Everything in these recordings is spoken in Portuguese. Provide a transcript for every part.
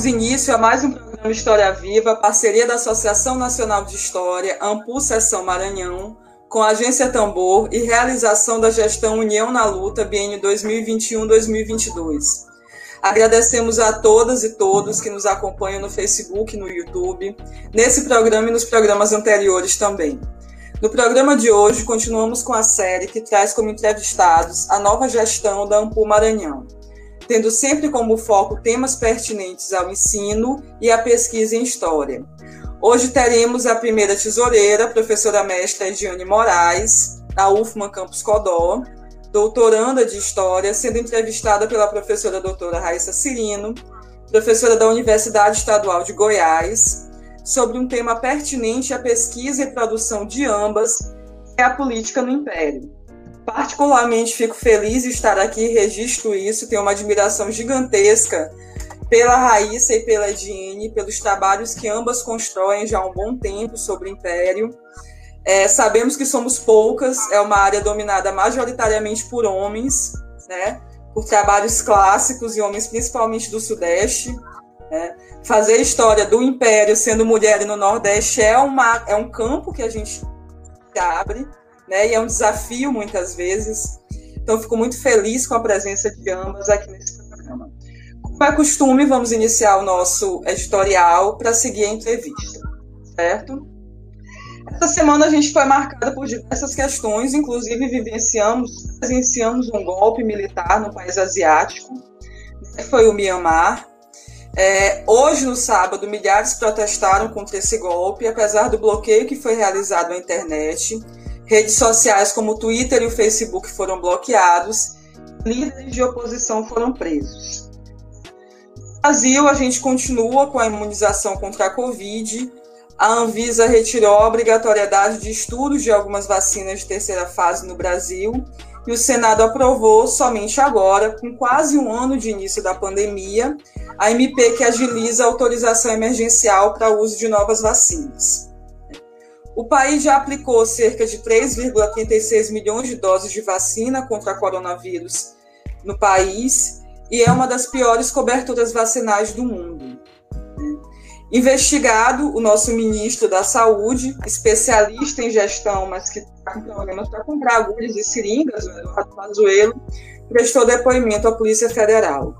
Damos início a mais um programa História Viva, parceria da Associação Nacional de História, Ampu Seção Maranhão, com a Agência Tambor e realização da gestão União na Luta, biênio 2021-2022. Agradecemos a todas e todos que nos acompanham no Facebook, no YouTube, nesse programa e nos programas anteriores também. No programa de hoje, continuamos com a série que traz como entrevistados a nova gestão da Ampul Maranhão, tendo sempre como foco temas pertinentes ao ensino e à pesquisa em História. Hoje teremos a primeira tesoureira, professora mestra Ediane Moraes, da UFMA Campus Codó, doutoranda de História, sendo entrevistada pela professora doutora Raíssa Cirino, professora da Universidade Estadual de Goiás, sobre um tema pertinente à pesquisa e produção de ambas, que é a política no Império. Particularmente fico feliz de estar aqui, registro isso, tenho uma admiração gigantesca pela Raíssa e pela Ediene, pelos trabalhos que ambas constroem já há um bom tempo sobre o Império, é, sabemos que somos poucas, é uma área dominada majoritariamente por homens, né? por trabalhos clássicos e homens principalmente do Sudeste. Né? Fazer história do Império sendo mulher no Nordeste é, uma, é um campo que a gente abre, né? e é um desafio muitas vezes. Então, fico muito feliz com a presença de ambas aqui nesse programa. Como é costume, vamos iniciar o nosso editorial para seguir a entrevista, certo? Essa semana a gente foi marcada por diversas questões, inclusive vivenciamos, presenciamos um golpe militar no país asiático, que foi o Myanmar. É, hoje, no sábado, milhares protestaram contra esse golpe, apesar do bloqueio que foi realizado à internet. Redes sociais como o Twitter e o Facebook foram bloqueados, líderes de oposição foram presos. No Brasil, a gente continua com a imunização contra a Covid, a Anvisa retirou a obrigatoriedade de estudos de algumas vacinas de terceira fase no Brasil e o Senado aprovou somente agora, com quase um ano de início da pandemia, a MP que agiliza a autorização emergencial para o uso de novas vacinas. O país já aplicou cerca de 3,36 milhões de doses de vacina contra coronavírus no país e é uma das piores coberturas vacinais do mundo. Investigado, o nosso ministro da Saúde, especialista em gestão, mas que está com problemas para comprar agulhas e seringas, o Eduardo Pazuello, prestou depoimento à Polícia Federal.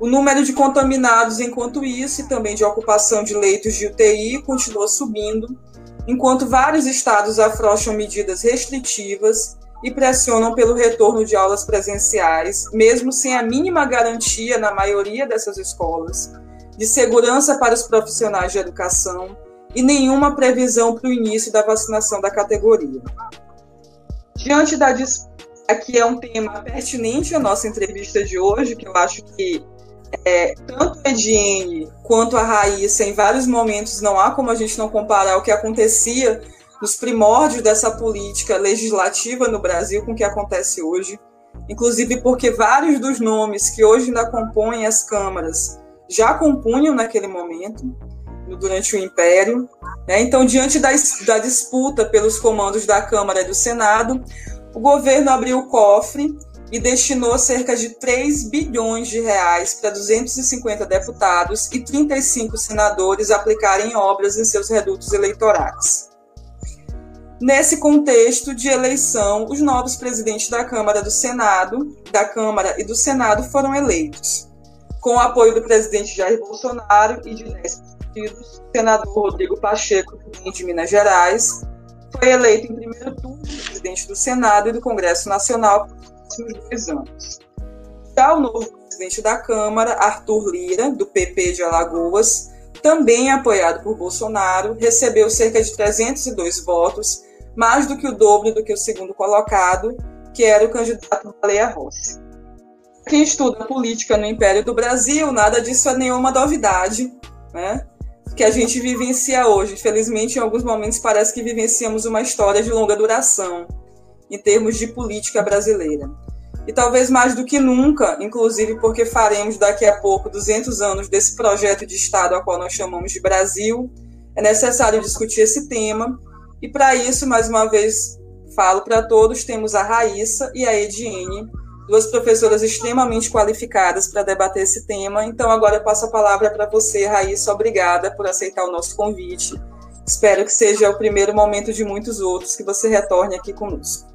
O número de contaminados, enquanto isso, e também de ocupação de leitos de UTI, continuou subindo, enquanto vários estados afrouxam medidas restritivas e pressionam pelo retorno de aulas presenciais, mesmo sem a mínima garantia na maioria dessas escolas de segurança para os profissionais de educação e nenhuma previsão para o início da vacinação da categoria. Diante da aqui é um tema pertinente à nossa entrevista de hoje, que eu acho que é, tanto a Ediene quanto a Raíssa, em vários momentos, não há como a gente não comparar o que acontecia nos primórdios dessa política legislativa no Brasil com o que acontece hoje, inclusive porque vários dos nomes que hoje ainda compõem as câmaras já compunham naquele momento, durante o Império. Né? Então, diante da, da disputa pelos comandos da Câmara e do Senado, o governo abriu o cofre e destinou cerca de 3 bilhões de reais para 250 deputados e 35 senadores aplicarem obras em seus redutos eleitorais. Nesse contexto de eleição, os novos presidentes da Câmara do Senado, da Câmara e do Senado foram eleitos com o apoio do presidente Jair Bolsonaro e de 10 partidos, o senador Rodrigo Pacheco, de Minas Gerais, foi eleito em primeiro turno presidente do Senado e do Congresso Nacional próximos dois anos. Já o novo presidente da Câmara, Arthur Lira, do PP de Alagoas, também apoiado por Bolsonaro, recebeu cerca de 302 votos, mais do que o dobro do que o segundo colocado, que era o candidato Baleia Rossi quem estuda política no Império do Brasil, nada disso é nenhuma novidade, né? Que a gente vivencia hoje. Infelizmente, em alguns momentos parece que vivenciamos uma história de longa duração em termos de política brasileira. E talvez mais do que nunca, inclusive porque faremos daqui a pouco 200 anos desse projeto de Estado a qual nós chamamos de Brasil, é necessário discutir esse tema. E para isso, mais uma vez, falo para todos, temos a Raíssa e a Ediene, duas professoras extremamente qualificadas para debater esse tema. Então, agora eu passo a palavra para você, Raíssa. Obrigada por aceitar o nosso convite. Espero que seja o primeiro momento de muitos outros que você retorne aqui conosco.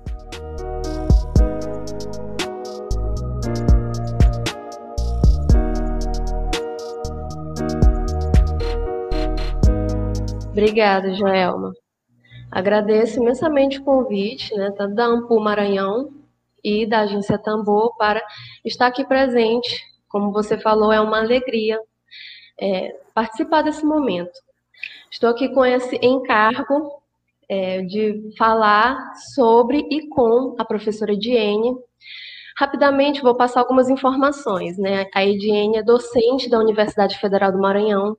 Obrigada, Joelma. Agradeço imensamente o convite, né, da Ampul Maranhão e da Agência Tambor para estar aqui presente. Como você falou, é uma alegria é, participar desse momento. Estou aqui com esse encargo é, de falar sobre e com a professora Diene. Rapidamente vou passar algumas informações. Né? A Ediene é docente da Universidade Federal do Maranhão,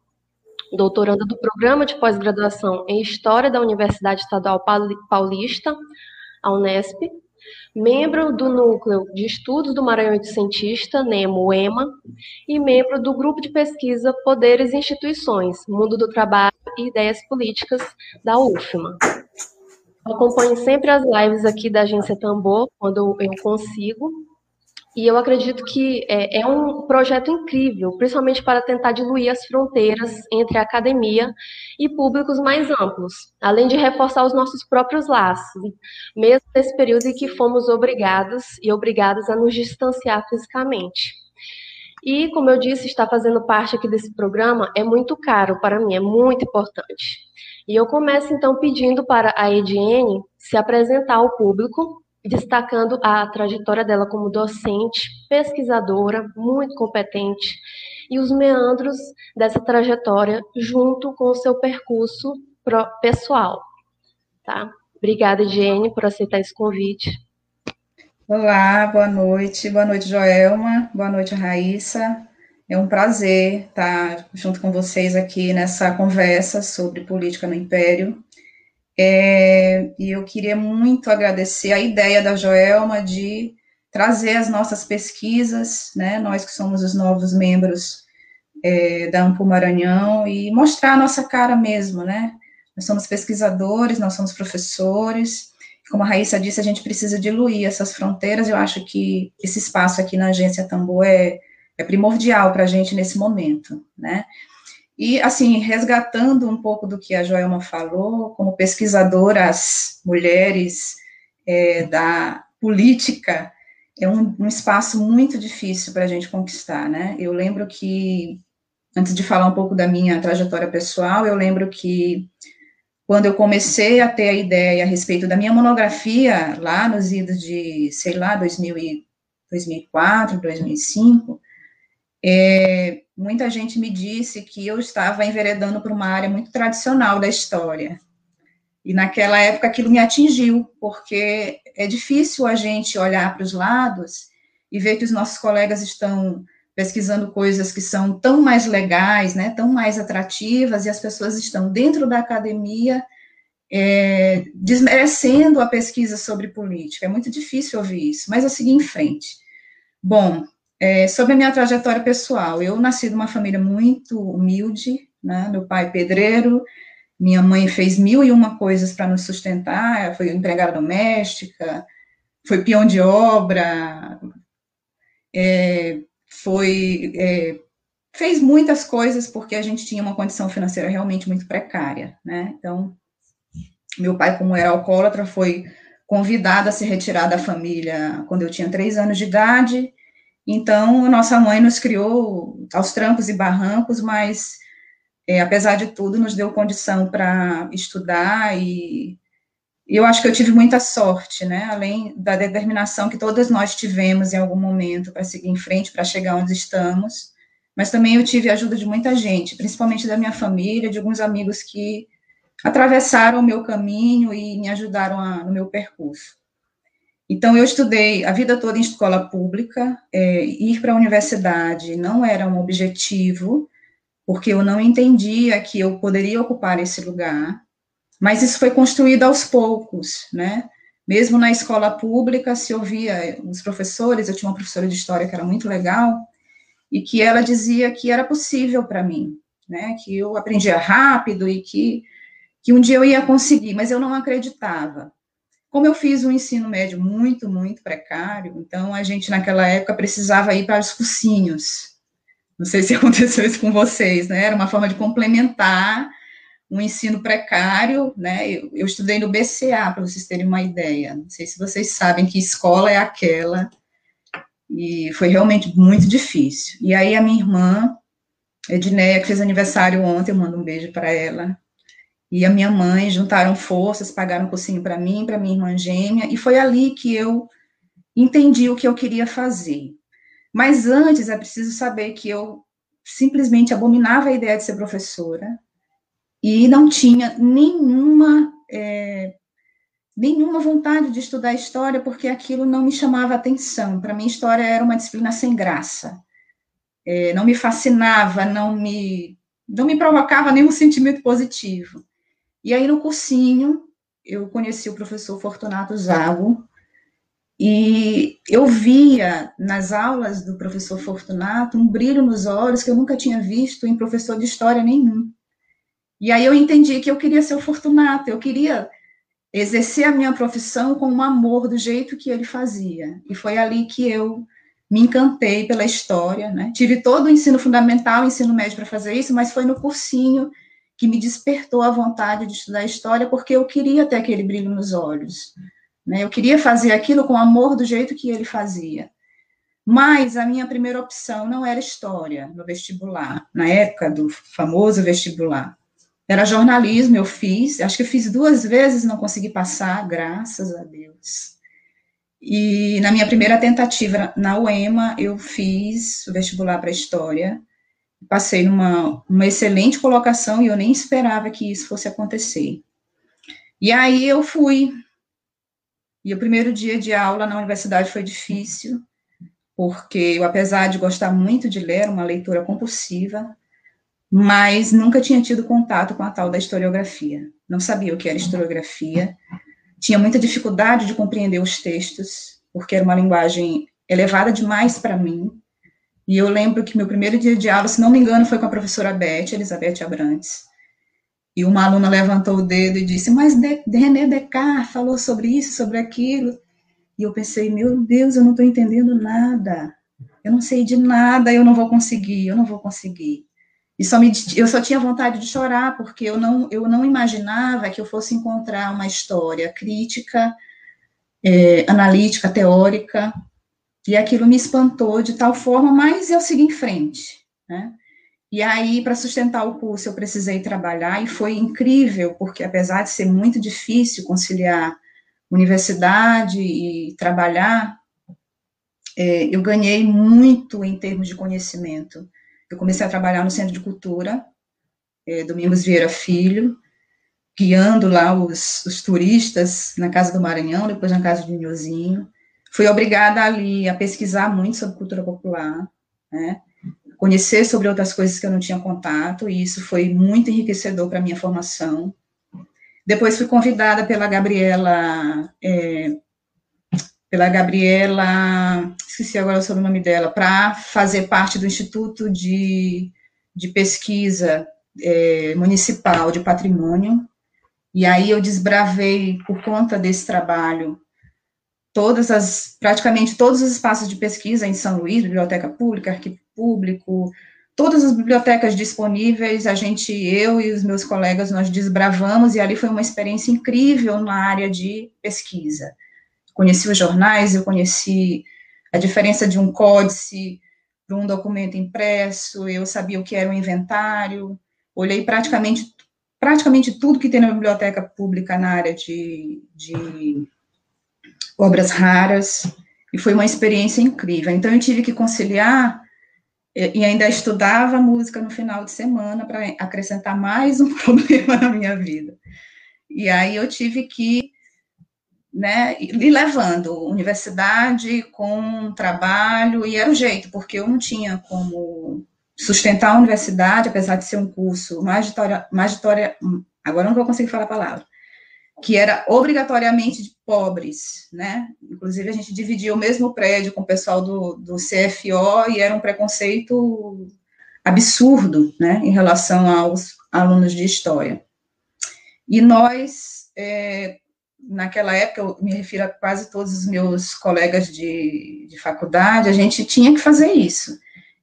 doutoranda do Programa de Pós-Graduação em História da Universidade Estadual Paulista, a Unesp, membro do Núcleo de Estudos do Maranhão Cientista, NEMO, EMA, e membro do Grupo de Pesquisa Poderes e Instituições, Mundo do Trabalho e Ideias Políticas, da UFMA. Acompanho sempre as lives aqui da Agência Tambor, quando eu consigo, e eu acredito que é, é, um projeto incrível, principalmente para tentar diluir as fronteiras entre academia e públicos mais amplos, além de reforçar os nossos próprios laços, mesmo nesse período em que fomos obrigados e obrigadas a nos distanciar fisicamente. E, como eu disse, estar fazendo parte aqui desse programa é muito caro para mim, é muito importante. E eu começo então pedindo para a Ediene se apresentar ao público destacando a trajetória dela como docente, pesquisadora, muito competente, e os meandros dessa trajetória junto com o seu percurso pessoal. Tá? Obrigada, Jenny, por aceitar esse convite. Olá, boa noite. Boa noite, Joelma. Boa noite, Raíssa. É um prazer estar junto com vocês aqui nessa conversa sobre política no Império. É, e eu queria muito agradecer a ideia da Joelma de trazer as nossas pesquisas, né, nós que somos os novos membros é, da Ampo Maranhão, e mostrar a nossa cara mesmo, né? Nós somos pesquisadores, nós somos professores, como a Raíssa disse, a gente precisa diluir essas fronteiras, eu acho que esse espaço aqui na Agência Tambor é, é primordial para a gente nesse momento, né? E, assim, resgatando um pouco do que a Joelma falou, como pesquisadora, as mulheres é, da política é um, um espaço muito difícil para a gente conquistar, né? Eu lembro que, antes de falar um pouco da minha trajetória pessoal, eu lembro que quando eu comecei a ter a ideia a respeito da minha monografia, lá nos idos de, sei lá, 2000 e, 2004, 2005, é, muita gente me disse que eu estava enveredando por uma área muito tradicional da história. E naquela época aquilo me atingiu, porque é difícil a gente olhar para os lados e ver que os nossos colegas estão pesquisando coisas que são tão mais legais, né, tão mais atrativas, e as pessoas estão dentro da academia é, desmerecendo a pesquisa sobre política. É muito difícil ouvir isso, mas eu segui em frente. Bom, é, sobre a minha trajetória pessoal, eu nasci de uma família muito humilde, né? Meu pai pedreiro, minha mãe fez mil e uma coisas para nos sustentar, foi empregada doméstica, foi peão de obra, é, foi é, fez muitas coisas porque a gente tinha uma condição financeira realmente muito precária, né? Então, meu pai, como era alcoólatra, foi convidado a se retirar da família quando eu tinha três anos de idade então, nossa mãe nos criou aos trancos e barrancos, mas, é, apesar de tudo, nos deu condição para estudar e eu acho que eu tive muita sorte, né? Além da determinação que todas nós tivemos em algum momento para seguir em frente, para chegar onde estamos, mas também eu tive a ajuda de muita gente, principalmente da minha família, de alguns amigos que atravessaram o meu caminho e me ajudaram a, no meu percurso. Então, eu estudei a vida toda em escola pública, é, ir para a universidade não era um objetivo, porque eu não entendia que eu poderia ocupar esse lugar, mas isso foi construído aos poucos, né? Mesmo na escola pública, se ouvia os professores, eu tinha uma professora de história que era muito legal, e que ela dizia que era possível para mim, né? Que eu aprendia rápido e que, que um dia eu ia conseguir, mas eu não acreditava. Como eu fiz um ensino médio muito, muito precário, então a gente naquela época precisava ir para os cursinhos. Não sei se aconteceu isso com vocês, né? Era uma forma de complementar um ensino precário, né? Eu, eu estudei no BCA, para vocês terem uma ideia. Não sei se vocês sabem que escola é aquela, e foi realmente muito difícil. E aí a minha irmã, Edneia, que fez aniversário ontem, eu mando um beijo para ela, e a minha mãe juntaram forças, pagaram um cursinho para mim, para minha irmã gêmea, e foi ali que eu entendi o que eu queria fazer. Mas antes é preciso saber que eu simplesmente abominava a ideia de ser professora e não tinha nenhuma é, nenhuma vontade de estudar história porque aquilo não me chamava atenção. Para mim, história era uma disciplina sem graça. É, não me fascinava, não me não me provocava nenhum sentimento positivo. E aí, no cursinho, eu conheci o professor Fortunato Zago, e eu via nas aulas do professor Fortunato um brilho nos olhos que eu nunca tinha visto em professor de história nenhum. E aí eu entendi que eu queria ser o Fortunato, eu queria exercer a minha profissão com um amor do jeito que ele fazia. E foi ali que eu me encantei pela história, né? Tive todo o ensino fundamental, ensino médio para fazer isso, mas foi no cursinho que me despertou a vontade de estudar história, porque eu queria ter aquele brilho nos olhos. Né? Eu queria fazer aquilo com amor do jeito que ele fazia. Mas a minha primeira opção não era história no vestibular, na época do famoso vestibular. Era jornalismo, eu fiz, acho que eu fiz duas vezes, não consegui passar, graças a Deus. E na minha primeira tentativa na UEMA, eu fiz o vestibular para história, passei numa uma excelente colocação e eu nem esperava que isso fosse acontecer. E aí eu fui. E o primeiro dia de aula na universidade foi difícil, porque eu, apesar de gostar muito de ler, uma leitura compulsiva, mas nunca tinha tido contato com a tal da historiografia. Não sabia o que era historiografia, tinha muita dificuldade de compreender os textos, porque era uma linguagem elevada demais para mim, e eu lembro que meu primeiro dia de aula, se não me engano, foi com a professora Beth, Elizabeth Abrantes. E uma aluna levantou o dedo e disse: Mas de René Descartes falou sobre isso, sobre aquilo. E eu pensei: Meu Deus, eu não estou entendendo nada. Eu não sei de nada, eu não vou conseguir, eu não vou conseguir. E só me, eu só tinha vontade de chorar, porque eu não, eu não imaginava que eu fosse encontrar uma história crítica, é, analítica, teórica, e aquilo me espantou de tal forma, mas eu segui em frente, né? E aí, para sustentar o curso, eu precisei trabalhar, e foi incrível, porque apesar de ser muito difícil conciliar universidade e trabalhar, é, eu ganhei muito em termos de conhecimento. Eu comecei a trabalhar no Centro de Cultura, é, Domingos Vieira Filho, guiando lá os, os, turistas na Casa do Maranhão, depois na Casa do Nhozinho. Fui obrigada ali a pesquisar muito sobre cultura popular, né? conhecer sobre outras coisas que eu não tinha contato, e isso foi muito enriquecedor para a minha formação. Depois fui convidada pela Gabriela, é, pela Gabriela, esqueci agora sobre o nome dela, para fazer parte do Instituto de, de Pesquisa é, Municipal de Patrimônio, e aí eu desbravei, por conta desse trabalho, todas as, praticamente todos os espaços de pesquisa em São Luís, biblioteca pública, arquivo público, todas as bibliotecas disponíveis, a gente, eu e os meus colegas, nós desbravamos, e ali foi uma experiência incrível na área de pesquisa. Conheci os jornais, eu conheci a diferença de um códice para um documento impresso, eu sabia o que era um inventário, olhei praticamente, praticamente tudo que tem na biblioteca pública na área de, de obras raras, e foi uma experiência incrível. Então, eu tive que conciliar e ainda estudava música no final de semana para acrescentar mais um problema na minha vida. E aí eu tive que né, ir levando universidade com trabalho, e era o jeito, porque eu não tinha como sustentar a universidade, apesar de ser um curso magitória, magitória agora não vou conseguir falar a palavra, que era obrigatoriamente de pobres, né? Inclusive, a gente dividia o mesmo prédio com o pessoal do, do CFO e era um preconceito absurdo, né, em relação aos alunos de história. E nós, é, naquela época, eu me refiro a quase todos os meus colegas de, de faculdade, a gente tinha que fazer isso.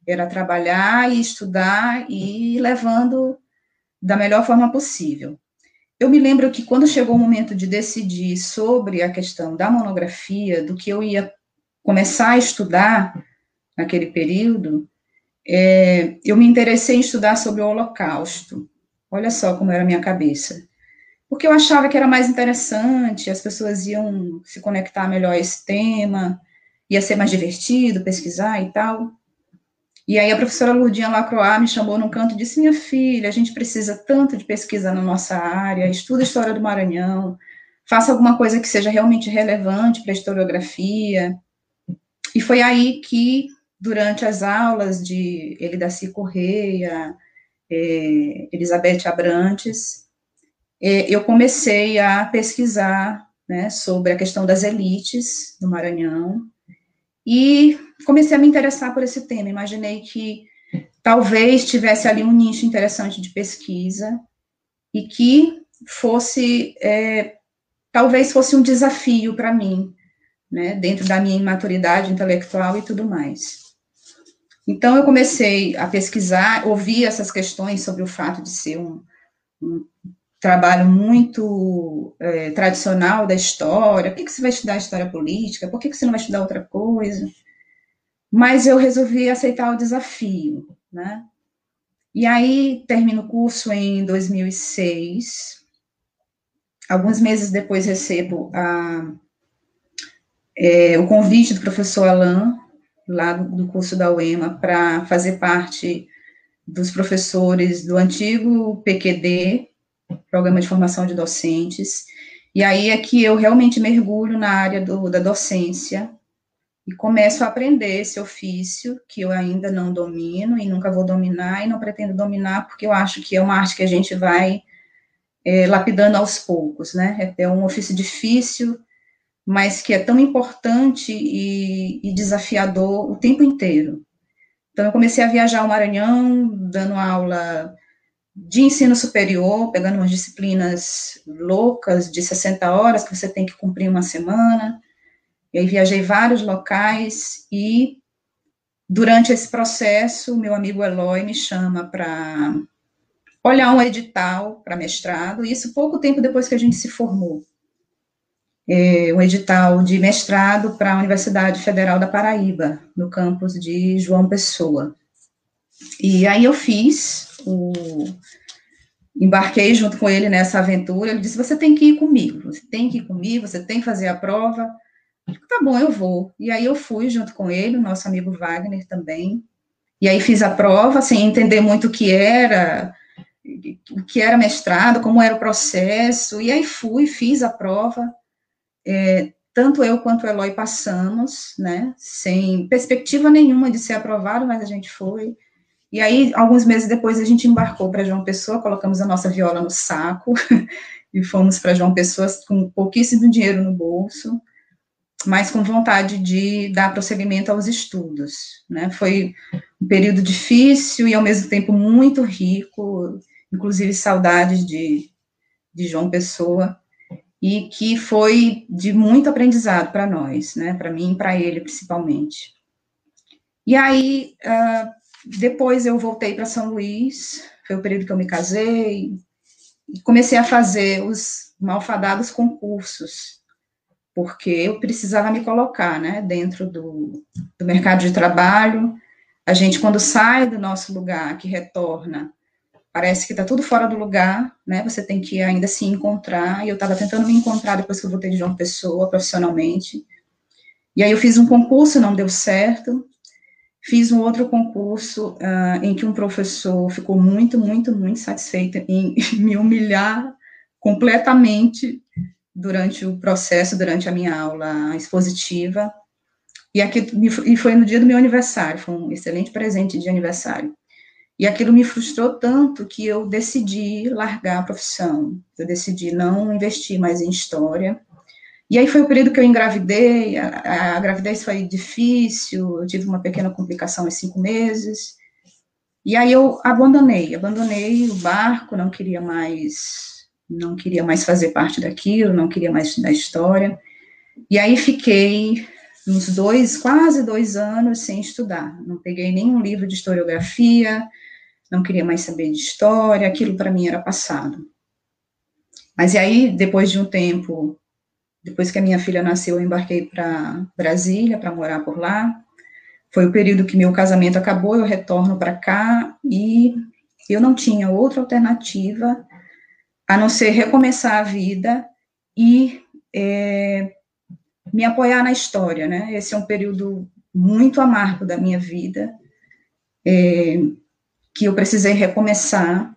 Era trabalhar e estudar e ir levando da melhor forma possível. Eu me lembro que quando chegou o momento de decidir sobre a questão da monografia, do que eu ia começar a estudar naquele período, é, eu me interessei em estudar sobre o Holocausto. Olha só como era a minha cabeça. Porque eu achava que era mais interessante, as pessoas iam se conectar melhor a esse tema, ia ser mais divertido pesquisar e tal. E aí a professora Lourdinha Lacroix me chamou num canto e disse, minha filha, a gente precisa tanto de pesquisa na nossa área, estuda a história do Maranhão, faça alguma coisa que seja realmente relevante para a historiografia. E foi aí que, durante as aulas de Elidaci Correia, eh, Elizabeth Abrantes, eh, eu comecei a pesquisar né, sobre a questão das elites no Maranhão, e comecei a me interessar por esse tema. Imaginei que talvez tivesse ali um nicho interessante de pesquisa e que fosse, é, talvez fosse um desafio para mim, né, dentro da minha imaturidade intelectual e tudo mais. Então, eu comecei a pesquisar, ouvir essas questões sobre o fato de ser um, um trabalho muito é, tradicional da história, por que, que você vai estudar história política, por que, que você não vai estudar outra coisa? Mas eu resolvi aceitar o desafio, né? E aí, termino o curso em 2006, alguns meses depois recebo a, é, o convite do professor Alain, lá do, do curso da UEMA, para fazer parte dos professores do antigo PQD, programa de formação de docentes, e aí é que eu realmente mergulho na área do, da docência e começo a aprender esse ofício que eu ainda não domino e nunca vou dominar e não pretendo dominar porque eu acho que é uma arte que a gente vai é, lapidando aos poucos, né? É um ofício difícil, mas que é tão importante e, e desafiador o tempo inteiro. Então, eu comecei a viajar ao Maranhão, dando aula de ensino superior, pegando umas disciplinas loucas de 60 horas que você tem que cumprir uma semana. E aí viajei vários locais e durante esse processo, meu amigo Eloy me chama para olhar um edital para mestrado, isso pouco tempo depois que a gente se formou. É, um edital de mestrado para a Universidade Federal da Paraíba, no campus de João Pessoa. E aí eu fiz o, embarquei junto com ele nessa aventura. Ele disse: Você tem que ir comigo, você tem que ir comigo, você tem que fazer a prova. Tá bom, eu vou. E aí eu fui junto com ele, nosso amigo Wagner também. E aí fiz a prova, sem entender muito o que era, o que era mestrado, como era o processo. E aí fui, fiz a prova. É, tanto eu quanto o Eloy passamos, né, sem perspectiva nenhuma de ser aprovado, mas a gente foi. E aí, alguns meses depois, a gente embarcou para João Pessoa, colocamos a nossa viola no saco e fomos para João Pessoa com pouquíssimo dinheiro no bolso, mas com vontade de dar prosseguimento aos estudos. Né? Foi um período difícil e, ao mesmo tempo, muito rico, inclusive saudades de, de João Pessoa, e que foi de muito aprendizado para nós, né? para mim e para ele, principalmente. E aí, uh, depois eu voltei para São Luís, foi o período que eu me casei, e comecei a fazer os malfadados concursos, porque eu precisava me colocar, né, dentro do, do mercado de trabalho. A gente, quando sai do nosso lugar, que retorna, parece que está tudo fora do lugar, né, você tem que ainda se encontrar, e eu estava tentando me encontrar depois que eu voltei de João Pessoa, profissionalmente, e aí eu fiz um concurso, não deu certo, Fiz um outro concurso uh, em que um professor ficou muito, muito, muito satisfeito em me humilhar completamente durante o processo, durante a minha aula expositiva. E, aqui, e foi no dia do meu aniversário, foi um excelente presente de aniversário. E aquilo me frustrou tanto que eu decidi largar a profissão. Eu decidi não investir mais em história e aí foi o período que eu engravidei, a, a gravidez foi difícil, eu tive uma pequena complicação em cinco meses, e aí eu abandonei, abandonei o barco, não queria mais não queria mais fazer parte daquilo, não queria mais estudar história. E aí fiquei uns dois, quase dois anos sem estudar. Não peguei nenhum livro de historiografia, não queria mais saber de história, aquilo para mim era passado. Mas e aí, depois de um tempo, depois que a minha filha nasceu, eu embarquei para Brasília para morar por lá. Foi o período que meu casamento acabou, eu retorno para cá e eu não tinha outra alternativa a não ser recomeçar a vida e é, me apoiar na história, né? Esse é um período muito amargo da minha vida, é, que eu precisei recomeçar.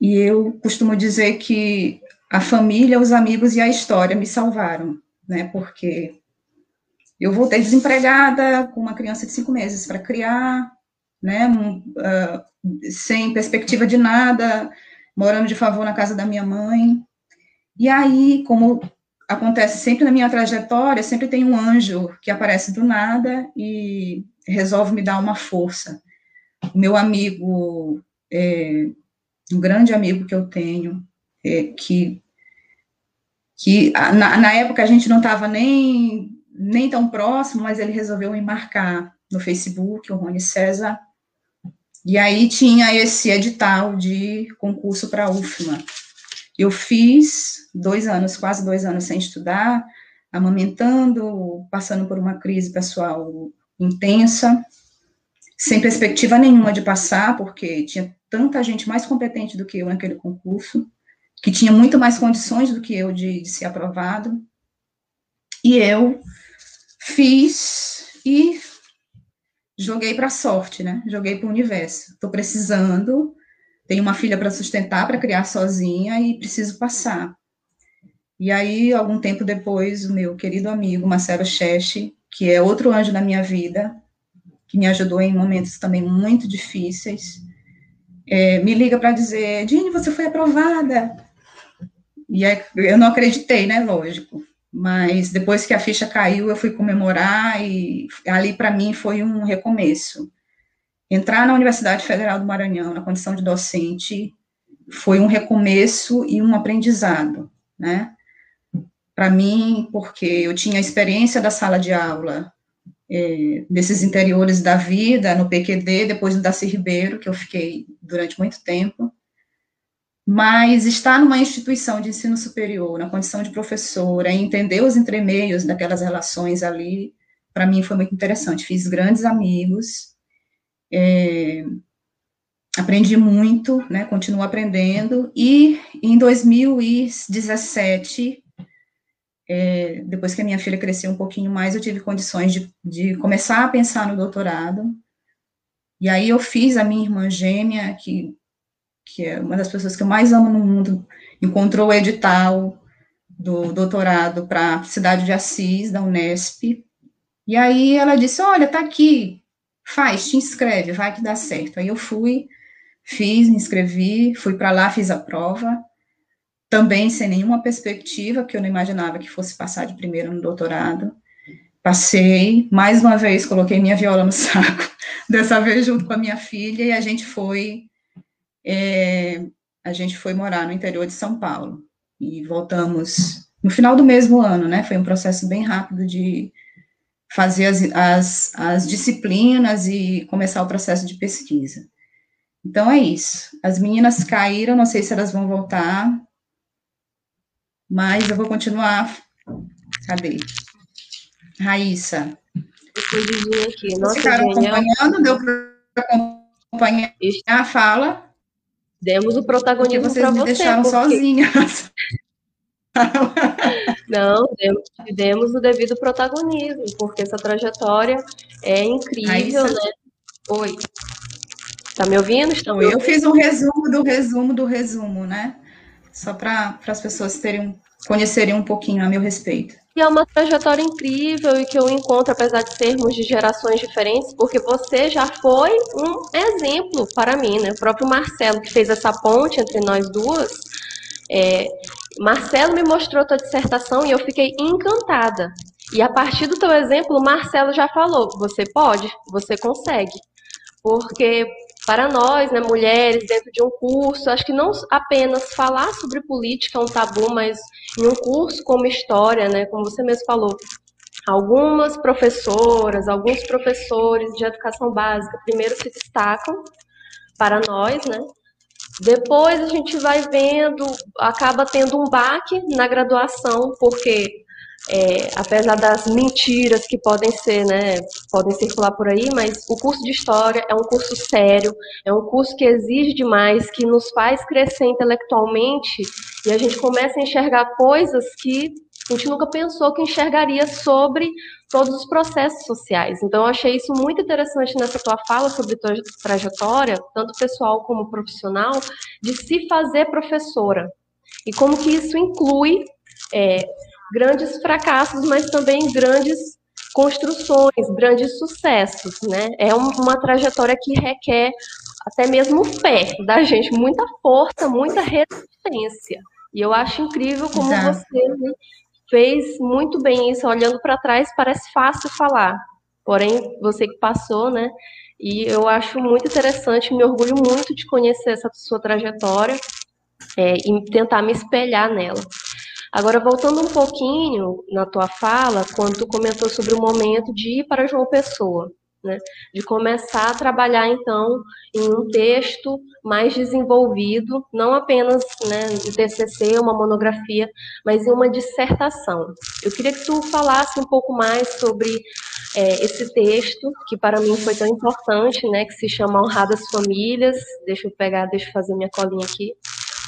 E eu costumo dizer que a família, os amigos e a história me salvaram, né? Porque eu voltei desempregada com uma criança de cinco meses para criar, né? Uh, sem perspectiva de nada, morando de favor na casa da minha mãe. E aí, como acontece sempre na minha trajetória, sempre tem um anjo que aparece do nada e resolve me dar uma força. O meu amigo, é, um grande amigo que eu tenho, é, que, que na, na época a gente não estava nem, nem tão próximo, mas ele resolveu me marcar no Facebook, o Rony César, e aí tinha esse edital de concurso para a UFMA. Eu fiz dois anos, quase dois anos sem estudar, amamentando, passando por uma crise pessoal intensa, sem perspectiva nenhuma de passar, porque tinha tanta gente mais competente do que eu naquele concurso, que tinha muito mais condições do que eu de, de ser aprovado. E eu fiz e joguei para a sorte, né? Joguei para o universo. Estou precisando, tenho uma filha para sustentar, para criar sozinha e preciso passar. E aí, algum tempo depois, o meu querido amigo Marcelo Cheche, que é outro anjo na minha vida, que me ajudou em momentos também muito difíceis, é, me liga para dizer: Dini, você foi aprovada. E é, eu não acreditei, né? Lógico. Mas depois que a ficha caiu, eu fui comemorar e ali para mim foi um recomeço. Entrar na Universidade Federal do Maranhão na condição de docente foi um recomeço e um aprendizado, né? Para mim, porque eu tinha a experiência da sala de aula é, desses interiores da vida, no PQD, depois no Darcy Ribeiro, que eu fiquei durante muito tempo, mas estar numa instituição de ensino superior, na condição de professora, entender os entremeios daquelas relações ali, para mim foi muito interessante. Fiz grandes amigos, é, aprendi muito, né, continuo aprendendo, e em 2017, é, depois que a minha filha cresceu um pouquinho mais, eu tive condições de, de começar a pensar no doutorado, e aí eu fiz a minha irmã gêmea, que que é uma das pessoas que eu mais amo no mundo, encontrou o edital do doutorado para a cidade de Assis, da Unesp. E aí ela disse: Olha, tá aqui, faz, te inscreve, vai que dá certo. Aí eu fui, fiz, me inscrevi, fui para lá, fiz a prova, também sem nenhuma perspectiva, que eu não imaginava que fosse passar de primeiro no doutorado. Passei, mais uma vez coloquei minha viola no saco, dessa vez junto com a minha filha, e a gente foi é, a gente foi morar no interior de São Paulo e voltamos no final do mesmo ano, né? Foi um processo bem rápido de fazer as, as, as disciplinas e começar o processo de pesquisa. Então é isso. As meninas caíram, não sei se elas vão voltar, mas eu vou continuar. Cadê? Raíssa. Aqui. Vocês ficaram acompanhando? Deu para acompanhar a fala? Demos o protagonismo para você. Vocês me deixaram porque... sozinhas. Não, demos, demos, o devido protagonismo, porque essa trajetória é incrível, né? Oi. Tá me ouvindo? Estão me ouvindo? Eu fiz um resumo do resumo do resumo, né? Só para as pessoas terem, conhecerem um pouquinho a meu respeito. E é uma trajetória incrível e que eu encontro, apesar de sermos de gerações diferentes, porque você já foi um exemplo para mim, né? O próprio Marcelo, que fez essa ponte entre nós duas, é, Marcelo me mostrou tua dissertação e eu fiquei encantada. E a partir do teu exemplo, Marcelo já falou: você pode, você consegue. Porque para nós, né, mulheres, dentro de um curso, acho que não apenas falar sobre política é um tabu, mas em um curso como história, né, como você mesmo falou, algumas professoras, alguns professores de educação básica primeiro se destacam para nós, né? Depois a gente vai vendo, acaba tendo um baque na graduação, porque é, apesar das mentiras que podem ser, né, podem circular por aí, mas o curso de história é um curso sério, é um curso que exige demais, que nos faz crescer intelectualmente e a gente começa a enxergar coisas que a gente nunca pensou que enxergaria sobre todos os processos sociais. Então, eu achei isso muito interessante nessa tua fala sobre tua trajetória, tanto pessoal como profissional, de se fazer professora. E como que isso inclui é, grandes fracassos, mas também grandes construções, grandes sucessos, né? É uma trajetória que requer até mesmo fé da gente, muita força, muita resistência. E eu acho incrível como Exato. você né, fez muito bem isso. Olhando para trás, parece fácil falar, porém, você que passou, né? E eu acho muito interessante, me orgulho muito de conhecer essa sua trajetória é, e tentar me espelhar nela. Agora, voltando um pouquinho na tua fala, quando tu comentou sobre o momento de ir para João Pessoa, né? de começar a trabalhar, então, em um texto mais desenvolvido, não apenas né, TCC, uma monografia, mas em uma dissertação. Eu queria que tu falasse um pouco mais sobre é, esse texto, que para mim foi tão importante, né, que se chama Honradas Famílias. Deixa eu pegar, deixa eu fazer minha colinha aqui.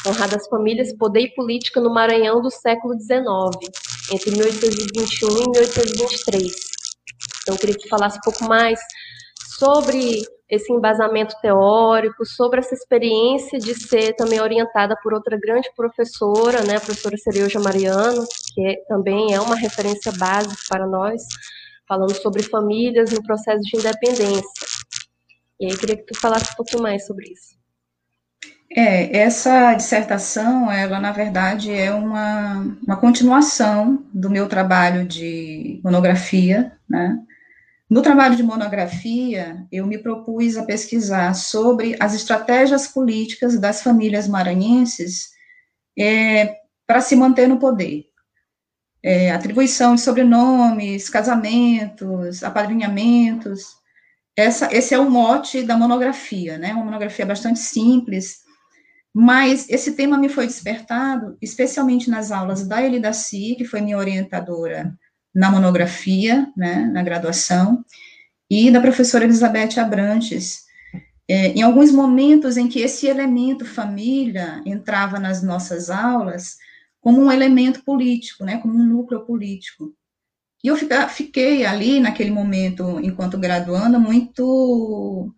Honradas Famílias, Poder e Política no Maranhão do século XIX, entre 1821 e 1823. Então, eu queria que falasse um pouco mais sobre esse embasamento teórico, sobre essa experiência de ser também orientada por outra grande professora, né, a professora Sereuja Mariano, que também é uma referência básica para nós, falando sobre famílias no processo de independência. E aí, eu queria que tu falasse um pouco mais sobre isso. É, essa dissertação, ela na verdade é uma, uma continuação do meu trabalho de monografia, né? No trabalho de monografia, eu me propus a pesquisar sobre as estratégias políticas das famílias maranhenses é, para se manter no poder. É, atribuição de sobrenomes, casamentos, apadrinhamentos. Essa, esse é o mote da monografia, né? Uma monografia bastante simples, mas esse tema me foi despertado, especialmente nas aulas da Elidaci, que foi minha orientadora na monografia, né, na graduação, e da professora Elizabeth Abrantes, é, em alguns momentos em que esse elemento família entrava nas nossas aulas como um elemento político, né, como um núcleo político. E eu fica, fiquei ali, naquele momento, enquanto graduanda, muito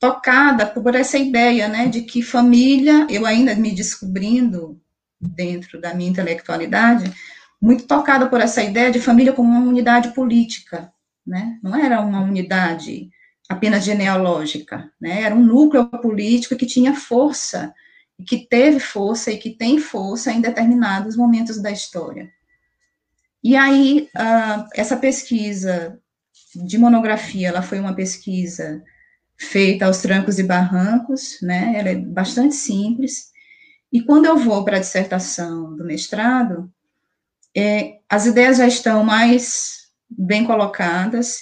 tocada por essa ideia, né, de que família, eu ainda me descobrindo dentro da minha intelectualidade, muito tocada por essa ideia de família como uma unidade política, né, não era uma unidade apenas genealógica, né, era um núcleo político que tinha força, que teve força e que tem força em determinados momentos da história. E aí, uh, essa pesquisa de monografia, ela foi uma pesquisa feita aos trancos e barrancos, né? Ela é bastante simples. E quando eu vou para a dissertação do mestrado, é, as ideias já estão mais bem colocadas.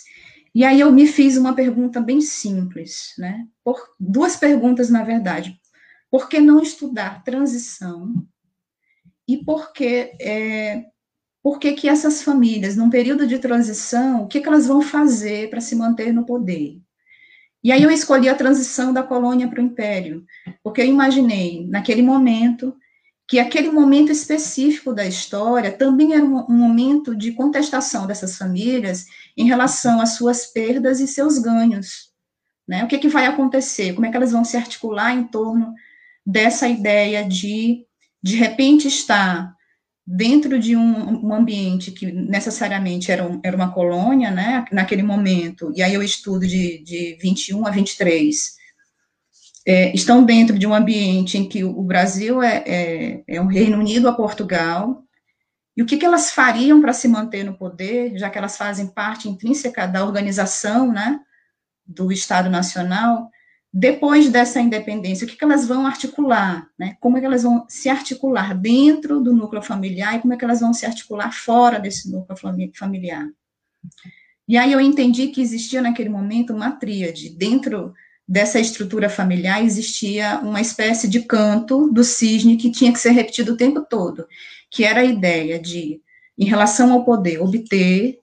E aí eu me fiz uma pergunta bem simples, né? Por, duas perguntas, na verdade. Por que não estudar transição? E por que, é, por que, que essas famílias, num período de transição, o que, que elas vão fazer para se manter no poder? E aí eu escolhi a transição da colônia para o império, porque eu imaginei, naquele momento, que aquele momento específico da história também era um, momento de contestação dessas famílias em relação às suas perdas e seus ganhos. Né? O que, que vai acontecer? Como é que elas vão se articular em torno dessa ideia de, de repente, estar dentro de um, um, ambiente que necessariamente era, um, era uma colônia, né, naquele momento, e aí eu estudo de, de 21 a 23, é, estão dentro de um ambiente em que o Brasil é, é, é um Reino Unido a Portugal, e o que, que elas fariam para se manter no poder, já que elas fazem parte intrínseca da organização, né, do Estado Nacional, depois dessa independência, o que, que elas vão articular, né? Como é que elas vão se articular dentro do núcleo familiar e como é que elas vão se articular fora desse núcleo familiar. E aí eu entendi que existia naquele momento uma tríade. Dentro dessa estrutura familiar existia uma espécie de canto do cisne que tinha que ser repetido o tempo todo, que era a ideia de, em relação ao poder, obter,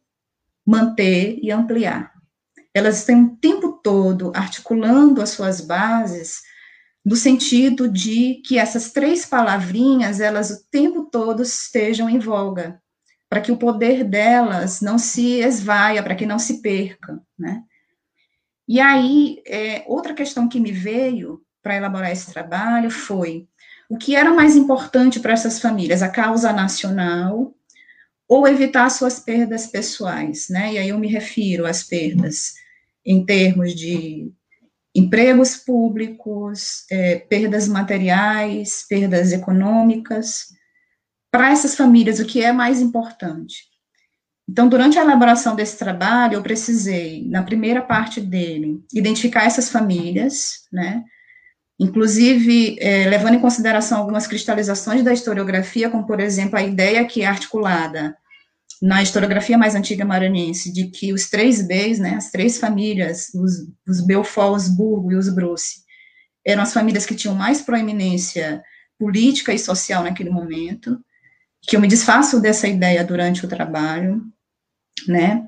manter e ampliar. Elas estão o tempo todo articulando as suas bases no sentido de que essas três palavrinhas, elas o tempo todo estejam em voga, para que o poder delas não se esvaia, para que não se perca, né? E aí, é, outra questão que me veio para elaborar esse trabalho foi o que era mais importante para essas famílias, a causa nacional ou evitar suas perdas pessoais, né? E aí eu me refiro às perdas em termos de empregos públicos, é, perdas materiais, perdas econômicas. Para essas famílias, o que é mais importante? Então, durante a elaboração desse trabalho, eu precisei, na primeira parte dele, identificar essas famílias, né? Inclusive, é, levando em consideração algumas cristalizações da historiografia, como, por exemplo, a ideia que é articulada na historiografia mais antiga maranhense, de que os três Bs, né, as três famílias, os, os Belfort, os Burgo e os Bruce, eram as famílias que tinham mais proeminência política e social naquele momento, que eu me desfaço dessa ideia durante o trabalho, né,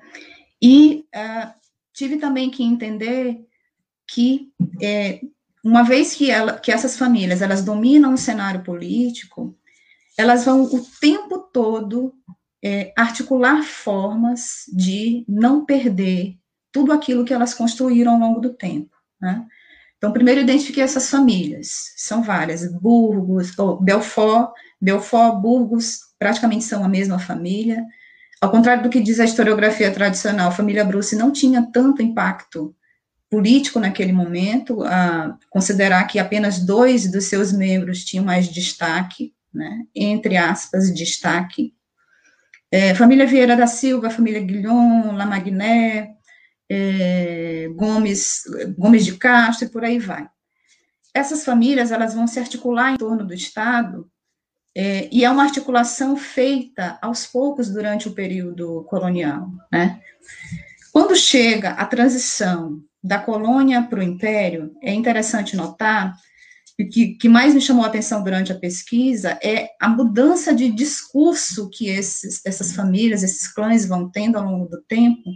e uh, tive também que entender que, é, uma vez que, ela, que essas famílias, elas dominam o cenário político, elas vão o tempo todo é, articular formas de não perder tudo aquilo que elas construíram ao longo do tempo, né? Então, primeiro identifiquei essas famílias, são várias, Burgos, ou Belfort, Belfort, Burgos, praticamente são a mesma família, ao contrário do que diz a historiografia tradicional, a família Bruce não tinha tanto impacto político naquele momento, a considerar que apenas dois dos seus membros tinham mais destaque, né, entre aspas, destaque, é, família Vieira da Silva, família Guilhom, Lamagné, é, Gomes, Gomes de Castro e por aí vai. Essas famílias, elas vão se articular em torno do Estado, é, e é uma articulação feita aos poucos durante o período colonial, né? Quando chega a transição da colônia para o império, é interessante notar que, que mais me chamou a atenção durante a pesquisa é a mudança de discurso que esses, essas famílias, esses clãs vão tendo ao longo do tempo,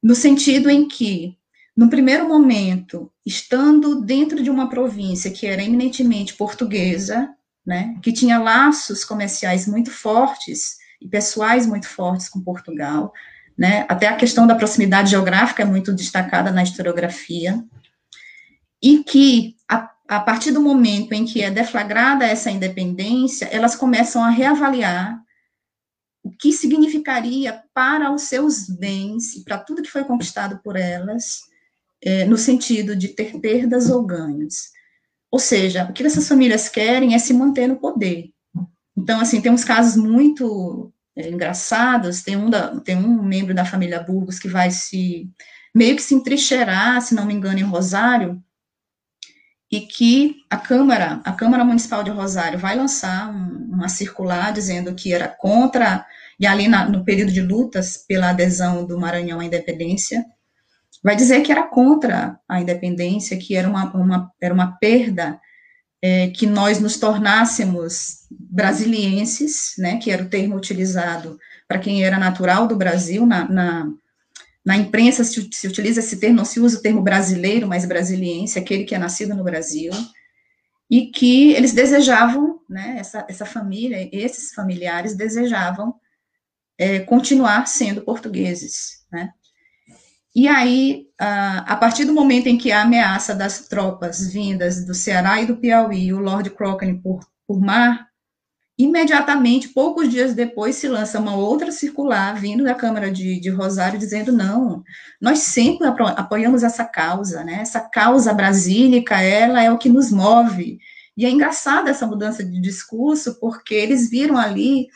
no sentido em que, no primeiro momento, estando dentro de uma província que era eminentemente portuguesa, né, que tinha laços comerciais muito fortes e pessoais muito fortes com Portugal, né, até a questão da proximidade geográfica é muito destacada na historiografia, e que a partir do momento em que é deflagrada essa independência, elas começam a reavaliar o que significaria para os seus bens e para tudo que foi conquistado por elas, é, no sentido de ter perdas ou ganhos. Ou seja, o que essas famílias querem é se manter no poder. Então, assim, tem uns casos muito é, engraçados, tem um, da, tem um membro da família Burgos que vai se, meio que se entrincheirar, se não me engano, em Rosário, e que a Câmara, a Câmara Municipal de Rosário vai lançar um, uma circular dizendo que era contra, e ali na, no período de lutas pela adesão do Maranhão à independência, vai dizer que era contra a independência, que era uma, uma era uma perda é, que nós nos tornássemos brasilienses, né, que era o termo utilizado para quem era natural do Brasil na, na na imprensa se, se, utiliza esse termo, não se usa o termo brasileiro, mas brasiliense, aquele que é nascido no Brasil, e que eles desejavam, né, essa, essa família, esses familiares desejavam é, continuar sendo portugueses, né. E aí, a, a partir do momento em que a ameaça das tropas vindas do Ceará e do Piauí, o Lord Cochrane por, por mar, Imediatamente, poucos dias depois, se lança uma outra circular vindo da Câmara de, de Rosário dizendo: não, nós sempre apoiamos essa causa, né? Essa causa brasílica, ela é o que nos move. E é engraçada essa mudança de discurso, porque eles viram ali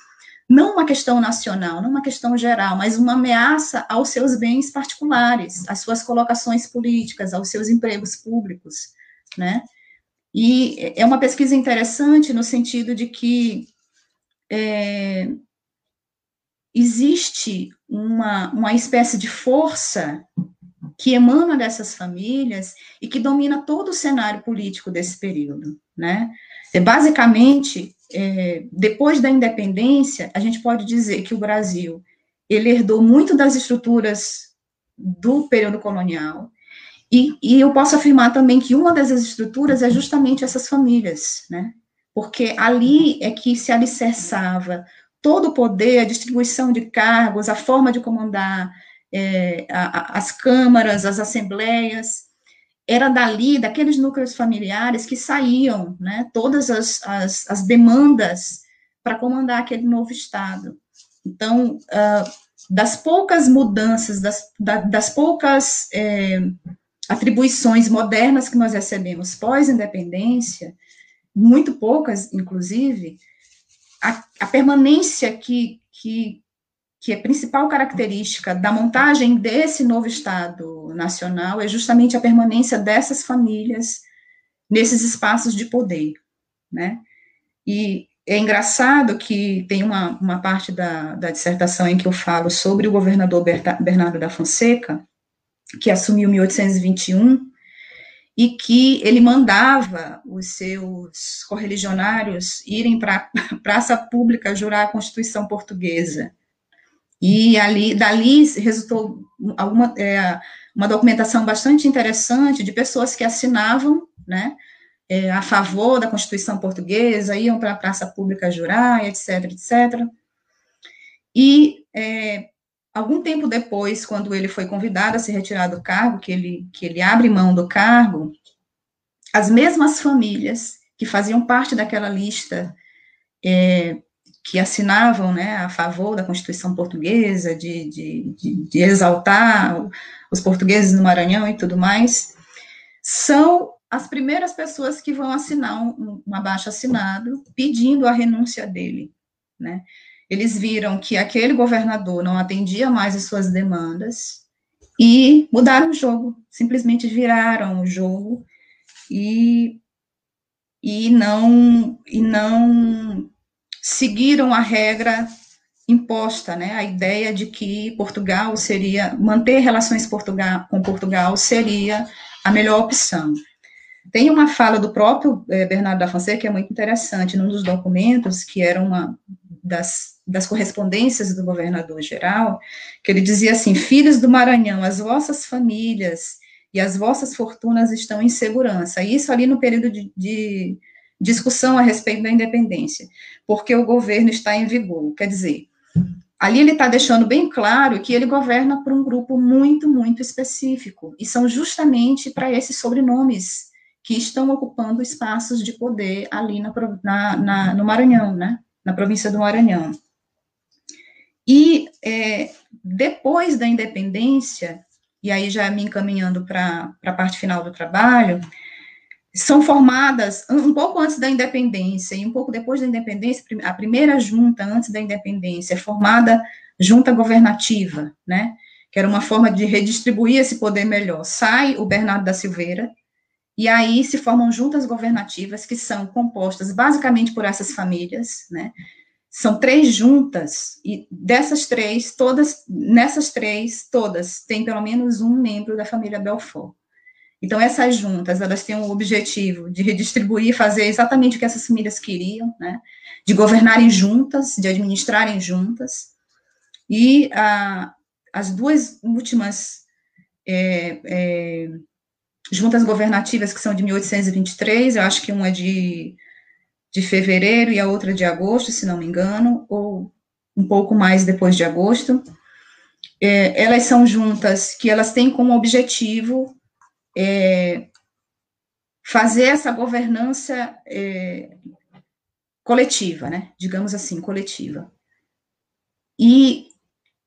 não uma questão nacional, não uma questão geral, mas uma ameaça aos seus bens particulares, às suas colocações políticas, aos seus empregos públicos, né? E é uma pesquisa interessante no sentido de que é, existe uma, uma espécie de força que emana dessas famílias e que domina todo o cenário político desse período, né? É, basicamente, é, depois da independência, a gente pode dizer que o Brasil ele herdou muito das estruturas do período colonial, e, e, eu posso afirmar também que uma das estruturas é justamente essas famílias, né? Porque ali é que se alicerçava todo o poder, a distribuição de cargos, a forma de comandar é, a, a, as câmaras, as assembleias, era dali, daqueles núcleos familiares que saíam, né, todas as, as, as demandas para comandar aquele novo Estado. Então, uh, das poucas mudanças, das, da, das poucas é, atribuições modernas que nós recebemos pós-independência, muito poucas, inclusive, a, a permanência que, que, que é principal característica da montagem desse novo Estado nacional é justamente a permanência dessas famílias nesses espaços de poder, né? E é engraçado que tem uma, uma parte da, da dissertação em que eu falo sobre o governador Bernardo da Fonseca, que assumiu em 1821, e que ele mandava os seus correligionários irem para a praça pública jurar a Constituição Portuguesa. E ali, dali resultou alguma, é, uma documentação bastante interessante de pessoas que assinavam, né, é, a favor da Constituição Portuguesa, iam para a praça pública jurar, etc, etc. E é, algum tempo depois, quando ele foi convidado a se retirar do cargo, que ele, que ele abre mão do cargo, as mesmas famílias que faziam parte daquela lista é, que assinavam né, a favor da Constituição Portuguesa, de, de, de, de exaltar os portugueses no Maranhão e tudo mais, são as primeiras pessoas que vão assinar um, um abaixo assinado pedindo a renúncia dele, né? Eles viram que aquele governador não atendia mais as suas demandas e mudaram o jogo, simplesmente viraram o jogo e, e não e não seguiram a regra imposta, né? A ideia de que Portugal seria manter relações Portugal, com Portugal seria a melhor opção. Tem uma fala do próprio eh, Bernardo da Fonseca que é muito interessante, num dos documentos, que era uma das, das correspondências do governador geral, que ele dizia assim: Filhos do Maranhão, as vossas famílias e as vossas fortunas estão em segurança. Isso ali no período de, de discussão a respeito da independência, porque o governo está em vigor. Quer dizer, ali ele está deixando bem claro que ele governa por um grupo muito, muito específico, e são justamente para esses sobrenomes que estão ocupando espaços de poder ali na, na, na, no Maranhão, né? Na província do Maranhão. E é, depois da independência, e aí já me encaminhando para a parte final do trabalho, são formadas um pouco antes da independência e um pouco depois da independência, a primeira junta antes da independência é formada junta governativa, né? Que era uma forma de redistribuir esse poder melhor. Sai o Bernardo da Silveira, e aí se formam juntas governativas que são compostas basicamente por essas famílias, né? São três juntas, e dessas três, todas, nessas três, todas, tem pelo menos um membro da família Belfort. Então, essas juntas, elas têm o objetivo de redistribuir, fazer exatamente o que essas famílias queriam, né? De governarem juntas, de administrarem juntas. E ah, as duas últimas é, é, juntas governativas, que são de 1823, eu acho que uma é de, de fevereiro e a outra de agosto, se não me engano, ou um pouco mais depois de agosto. É, elas são juntas que elas têm como objetivo é, fazer essa governança é, coletiva, né? Digamos assim, coletiva. E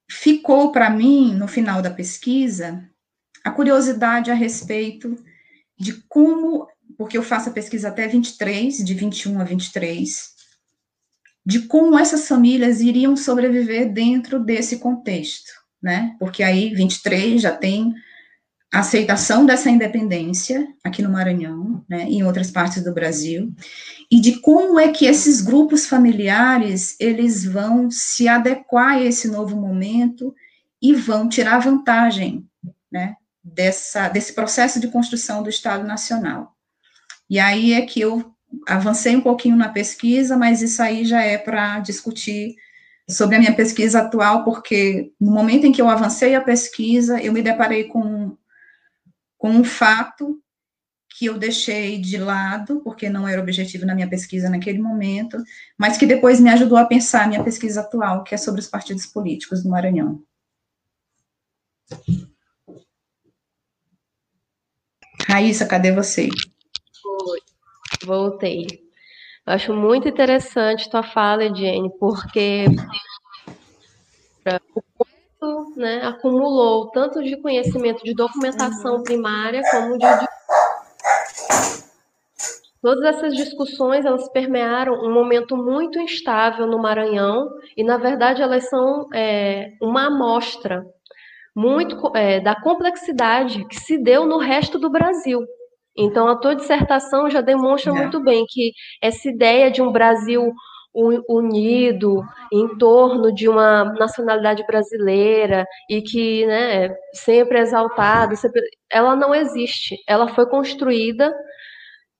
ficou para mim, no final da pesquisa, a curiosidade a respeito de como, porque eu faço a pesquisa até 23, de 21 a 23, de como essas famílias iriam sobreviver dentro desse contexto, né? Porque aí 23 já tem a aceitação dessa independência aqui no Maranhão, né, em outras partes do Brasil, e de como é que esses grupos familiares eles vão se adequar a esse novo momento e vão tirar vantagem, né, dessa desse processo de construção do Estado Nacional. E aí é que eu avancei um pouquinho na pesquisa, mas isso aí já é para discutir sobre a minha pesquisa atual, porque no momento em que eu avancei a pesquisa, eu me deparei com com um fato que eu deixei de lado, porque não era objetivo na minha pesquisa naquele momento, mas que depois me ajudou a pensar a minha pesquisa atual, que é sobre os partidos políticos do Maranhão. Raíssa, cadê você? Oi, voltei. Eu acho muito interessante tua fala, Jenny, porque o né, acumulou tanto de conhecimento de documentação uhum. primária como de, de, Todas essas discussões, elas permearam um momento muito instável no Maranhão e, na verdade, elas são é, uma amostra muito é, da complexidade que se deu no resto do Brasil. Então, a tua dissertação já demonstra é. muito bem que essa ideia de um Brasil unido em torno de uma nacionalidade brasileira e que né, é sempre exaltada, sempre, ela não existe. Ela foi construída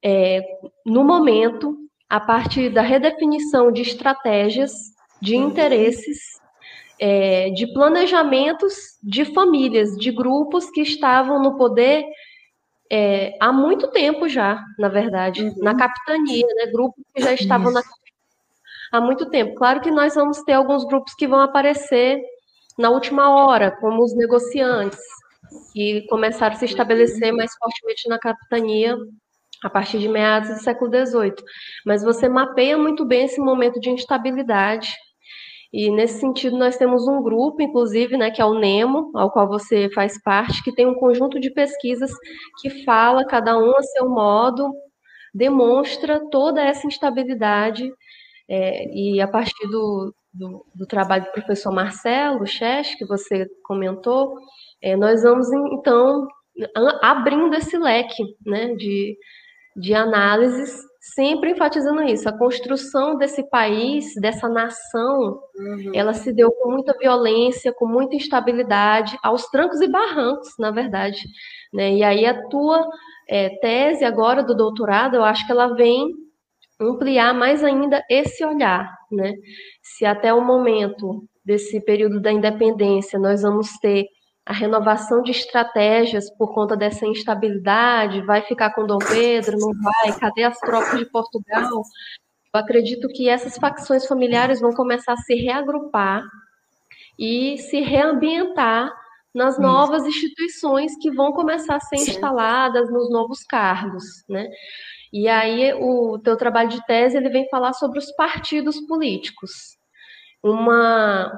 é, no momento a partir da redefinição de estratégias, de interesses, é, de planejamentos de famílias, de grupos que estavam no poder é, há muito tempo já, na verdade, uhum. na capitania, né, grupos que já estavam Isso. na há muito tempo. Claro que nós vamos ter alguns grupos que vão aparecer na última hora, como os negociantes, que começaram a se estabelecer mais fortemente na capitania a partir de meados do século XVIII. Mas você mapeia muito bem esse momento de instabilidade. E nesse sentido, nós temos um grupo, inclusive, né, que é o NEMO, ao qual você faz parte, que tem um conjunto de pesquisas que fala, cada um a seu modo, demonstra toda essa instabilidade é, e a partir do, do, do, trabalho do professor Marcelo Chesh, que você comentou, é, nós vamos, então, abrindo esse leque né, de, de análises, sempre enfatizando isso. A construção desse país, dessa nação, uhum. ela se deu com muita violência, com muita instabilidade, aos trancos e barrancos, na verdade. Né? E aí a tua é, tese agora do doutorado, eu acho que ela vem ampliar mais ainda esse olhar, né? Se até o momento desse período da independência nós vamos ter a renovação de estratégias por conta dessa instabilidade, vai ficar com Dom Pedro, não vai, cadê as tropas de Portugal? Eu acredito que essas facções familiares vão começar a se reagrupar e se reambientar nas novas instituições que vão começar a ser Sim. instaladas nos novos cargos, né? E aí o teu trabalho de tese ele vem falar sobre os partidos políticos. Uma,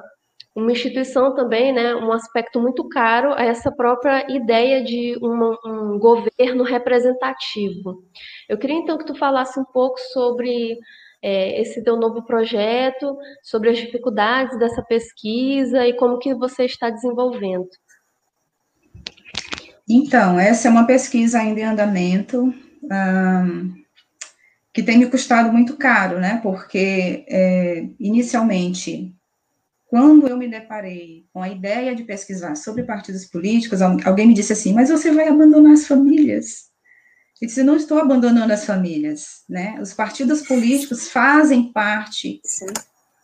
uma instituição também, né, um aspecto muito caro a essa própria ideia de um governo representativo. Eu queria então que tu falasse um pouco sobre é, esse teu novo projeto, sobre as dificuldades dessa pesquisa e como que você está desenvolvendo. Então, essa é uma pesquisa ainda em andamento, um, que tem me custado muito caro, né? Porque, é, inicialmente, quando eu me deparei com a ideia de pesquisar sobre partidos políticos, alguém me disse assim: Mas você vai abandonar as famílias? Eu disse: Não estou abandonando as famílias, né? Os partidos políticos fazem parte Sim.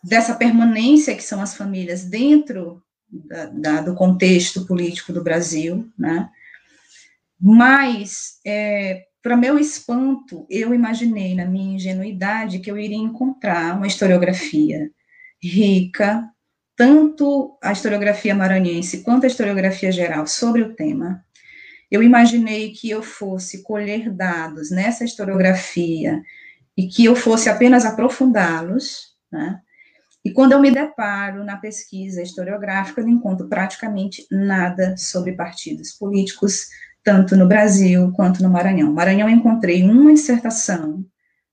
dessa permanência que são as famílias dentro da, da, do contexto político do Brasil, né? Mas, é, para meu espanto, eu imaginei na minha ingenuidade que eu iria encontrar uma historiografia rica, tanto a historiografia maranhense quanto a historiografia geral sobre o tema. Eu imaginei que eu fosse colher dados nessa historiografia e que eu fosse apenas aprofundá-los, né? E quando eu me deparo na pesquisa historiográfica, eu não encontro praticamente nada sobre partidos políticos, tanto no Brasil quanto no Maranhão. No Maranhão eu encontrei uma dissertação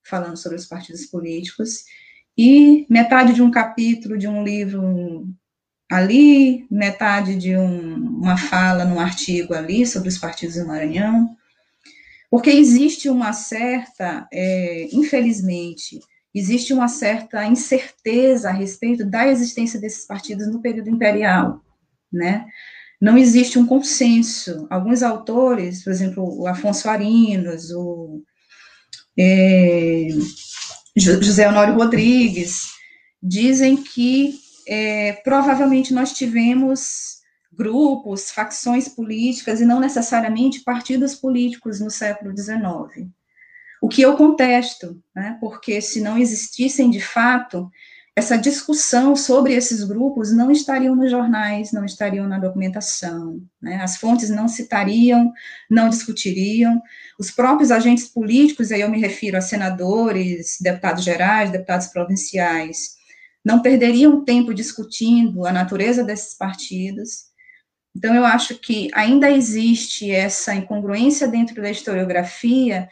falando sobre os partidos políticos e metade de um capítulo de um livro ali, metade de um, uma fala num artigo ali sobre os partidos do Maranhão, porque existe uma certa, é, infelizmente, existe uma certa incerteza a respeito da existência desses partidos no período imperial, né? Não existe um consenso. Alguns autores, por exemplo, o Afonso Arinos, o é, José Honório Rodrigues, dizem que é, provavelmente nós tivemos grupos, facções políticas e não necessariamente partidos políticos no século XIX. O que eu contesto, né, porque se não existissem de fato, essa discussão sobre esses grupos não estariam nos jornais, não estariam na documentação, né, as fontes não citariam, não discutiriam, os próprios agentes políticos, aí eu me refiro a senadores, deputados gerais, deputados provinciais, não perderiam tempo discutindo a natureza desses partidos. Então, eu acho que ainda existe essa incongruência dentro da historiografia,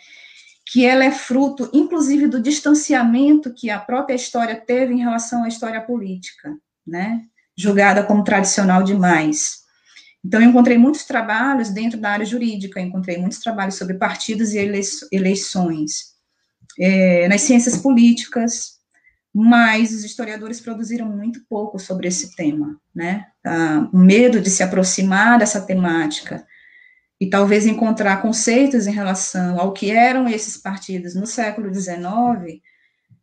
que ela é fruto, inclusive, do distanciamento que a própria história teve em relação à história política, né? Julgada como tradicional demais. Então, eu encontrei muitos trabalhos dentro da área jurídica, encontrei muitos trabalhos sobre partidos e eleições, é, nas ciências políticas, mas os historiadores produziram muito pouco sobre esse tema, né? Ah, o medo de se aproximar dessa temática e talvez encontrar conceitos em relação ao que eram esses partidos no século XIX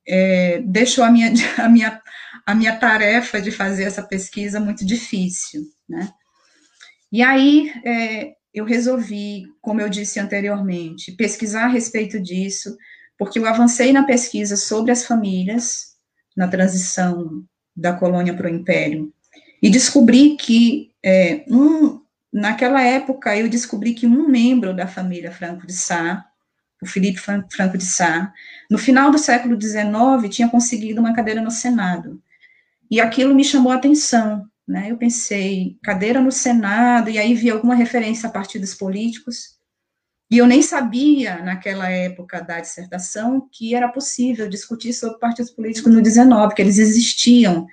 é, deixou a minha, a, minha, a minha tarefa de fazer essa pesquisa muito difícil, né? E aí é, eu resolvi, como eu disse anteriormente, pesquisar a respeito disso, porque eu avancei na pesquisa sobre as famílias, na transição da colônia para o império. E descobri que, é, um, naquela época, eu descobri que um membro da família Franco de Sá, o Felipe Franco de Sá, no final do século XIX, tinha conseguido uma cadeira no Senado. E aquilo me chamou a atenção, né? Eu pensei, cadeira no Senado, e aí vi alguma referência a partidos políticos, e eu nem sabia, naquela época da dissertação, que era possível discutir sobre partidos políticos no 19, que eles existiam,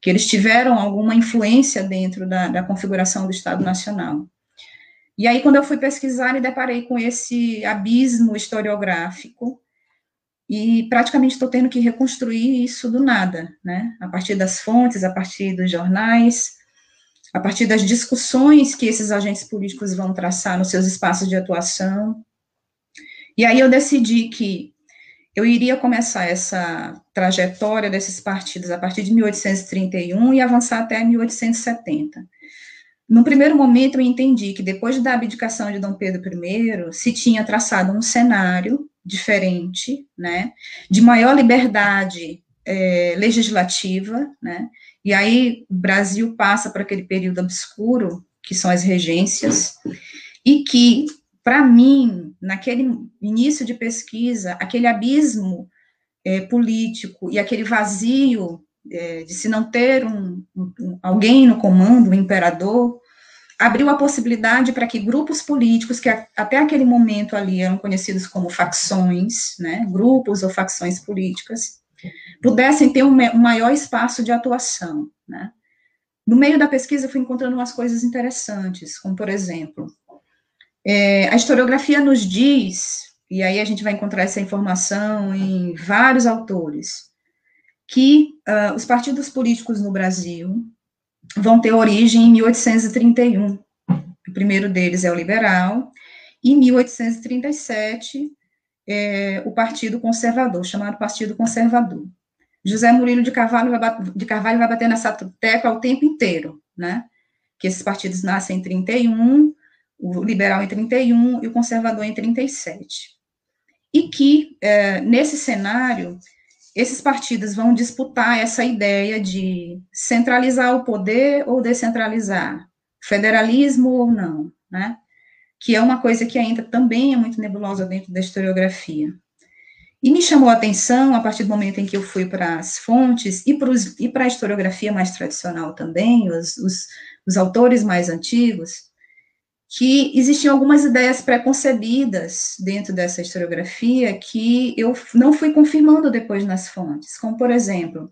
que eles tiveram alguma influência dentro da, da configuração do Estado Nacional. E aí, quando eu fui pesquisar, me deparei com esse abismo historiográfico, e praticamente estou tendo que reconstruir isso do nada, né? A partir das fontes, a partir dos jornais, a partir das discussões que esses agentes políticos vão traçar nos seus espaços de atuação. E aí eu decidi que eu iria começar essa trajetória desses partidos a partir de 1831 e avançar até 1870. No primeiro momento, eu entendi que depois da abdicação de Dom Pedro I, se tinha traçado um cenário diferente, né, de maior liberdade é, legislativa, né, e aí o Brasil passa por aquele período obscuro, que são as regências, e que, para mim, naquele início de pesquisa, aquele abismo é, político e aquele vazio é, de se não ter um, um, alguém no comando, um imperador, abriu a possibilidade para que grupos políticos, que a, até aquele momento ali eram conhecidos como facções, né, grupos ou facções políticas, pudessem ter um, um maior espaço de atuação, né? No meio da pesquisa, eu fui encontrando umas coisas interessantes, como, por exemplo, é, a historiografia nos diz, e aí a gente vai encontrar essa informação em vários autores, que uh, os partidos políticos no Brasil vão ter origem em 1831. O primeiro deles é o liberal, e em 1837 é, o Partido Conservador, chamado Partido Conservador. José Murilo de Carvalho, vai, de Carvalho vai bater nessa tecla o tempo inteiro, né? Que esses partidos nascem em 31, o liberal em 31 e o conservador em 37. E que, é, nesse cenário, esses partidos vão disputar essa ideia de centralizar o poder ou descentralizar, federalismo ou não, né? que é uma coisa que ainda também é muito nebulosa dentro da historiografia. E me chamou a atenção, a partir do momento em que eu fui para as fontes e para a historiografia mais tradicional também, os, os, os autores mais antigos, que existiam algumas ideias preconcebidas dentro dessa historiografia que eu não fui confirmando depois nas fontes, como, por exemplo,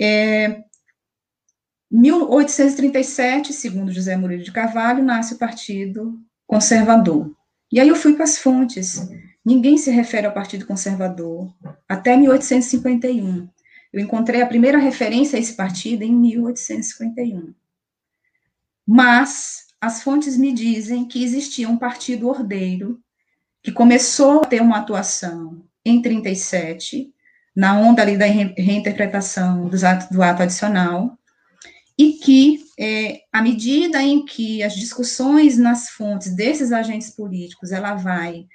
é, 1837, segundo José Murilo de Carvalho, nasce o Partido Conservador. E aí eu fui para as fontes. Ninguém se refere ao Partido Conservador até 1851. Eu encontrei a primeira referência a esse partido em 1851. Mas as fontes me dizem que existia um partido ordeiro que começou a ter uma atuação em 37, na onda ali da reinterpretação dos atos, do ato adicional, e que, é, à medida em que as discussões nas fontes desses agentes políticos, ela vai,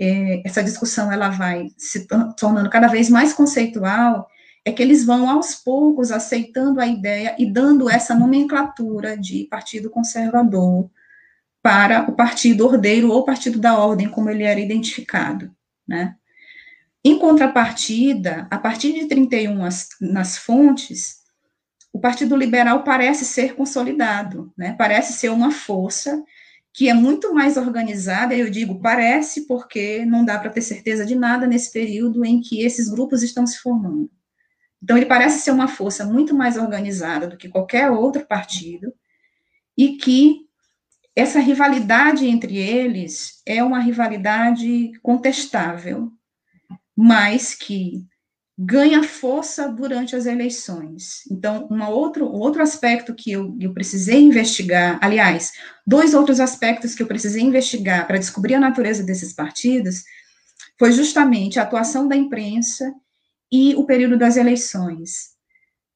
é, essa discussão ela vai se tornando cada vez mais conceitual, é que eles vão aos poucos aceitando a ideia e dando essa nomenclatura de partido conservador para o partido ordeiro ou partido da ordem, como ele era identificado, né? Em contrapartida, a partir de 31 as, nas fontes, o Partido Liberal parece ser consolidado, né? Parece ser uma força que é muito mais organizada, eu digo parece porque não dá para ter certeza de nada nesse período em que esses grupos estão se formando. Então, ele parece ser uma força muito mais organizada do que qualquer outro partido, e que essa rivalidade entre eles é uma rivalidade contestável, mas que ganha força durante as eleições. Então, um outro, outro aspecto que eu, eu precisei investigar, aliás, dois outros aspectos que eu precisei investigar para descobrir a natureza desses partidos, foi justamente a atuação da imprensa e o período das eleições.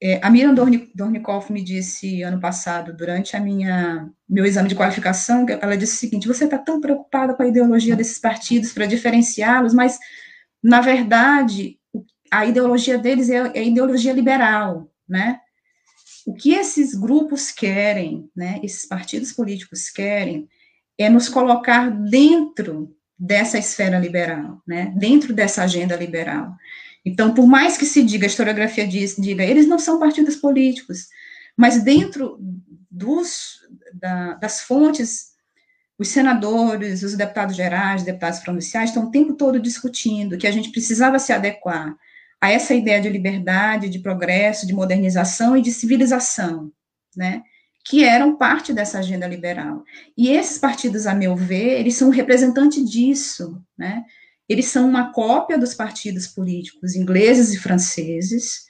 É, a Miriam Dornikoff me disse ano passado, durante a minha meu exame de qualificação, ela disse o seguinte: você está tão preocupada com a ideologia desses partidos para diferenciá-los, mas na verdade a ideologia deles é, é a ideologia liberal, né? O que esses grupos querem, né? Esses partidos políticos querem é nos colocar dentro dessa esfera liberal, né? Dentro dessa agenda liberal. Então, por mais que se diga, a historiografia diz, diga, eles não são partidos políticos, mas dentro dos, da, das fontes, os senadores, os deputados gerais, deputados provinciais estão o tempo todo discutindo que a gente precisava se adequar a essa ideia de liberdade, de progresso, de modernização e de civilização, né? que eram parte dessa agenda liberal. E esses partidos, a meu ver, eles são um representante disso, né? Eles são uma cópia dos partidos políticos ingleses e franceses,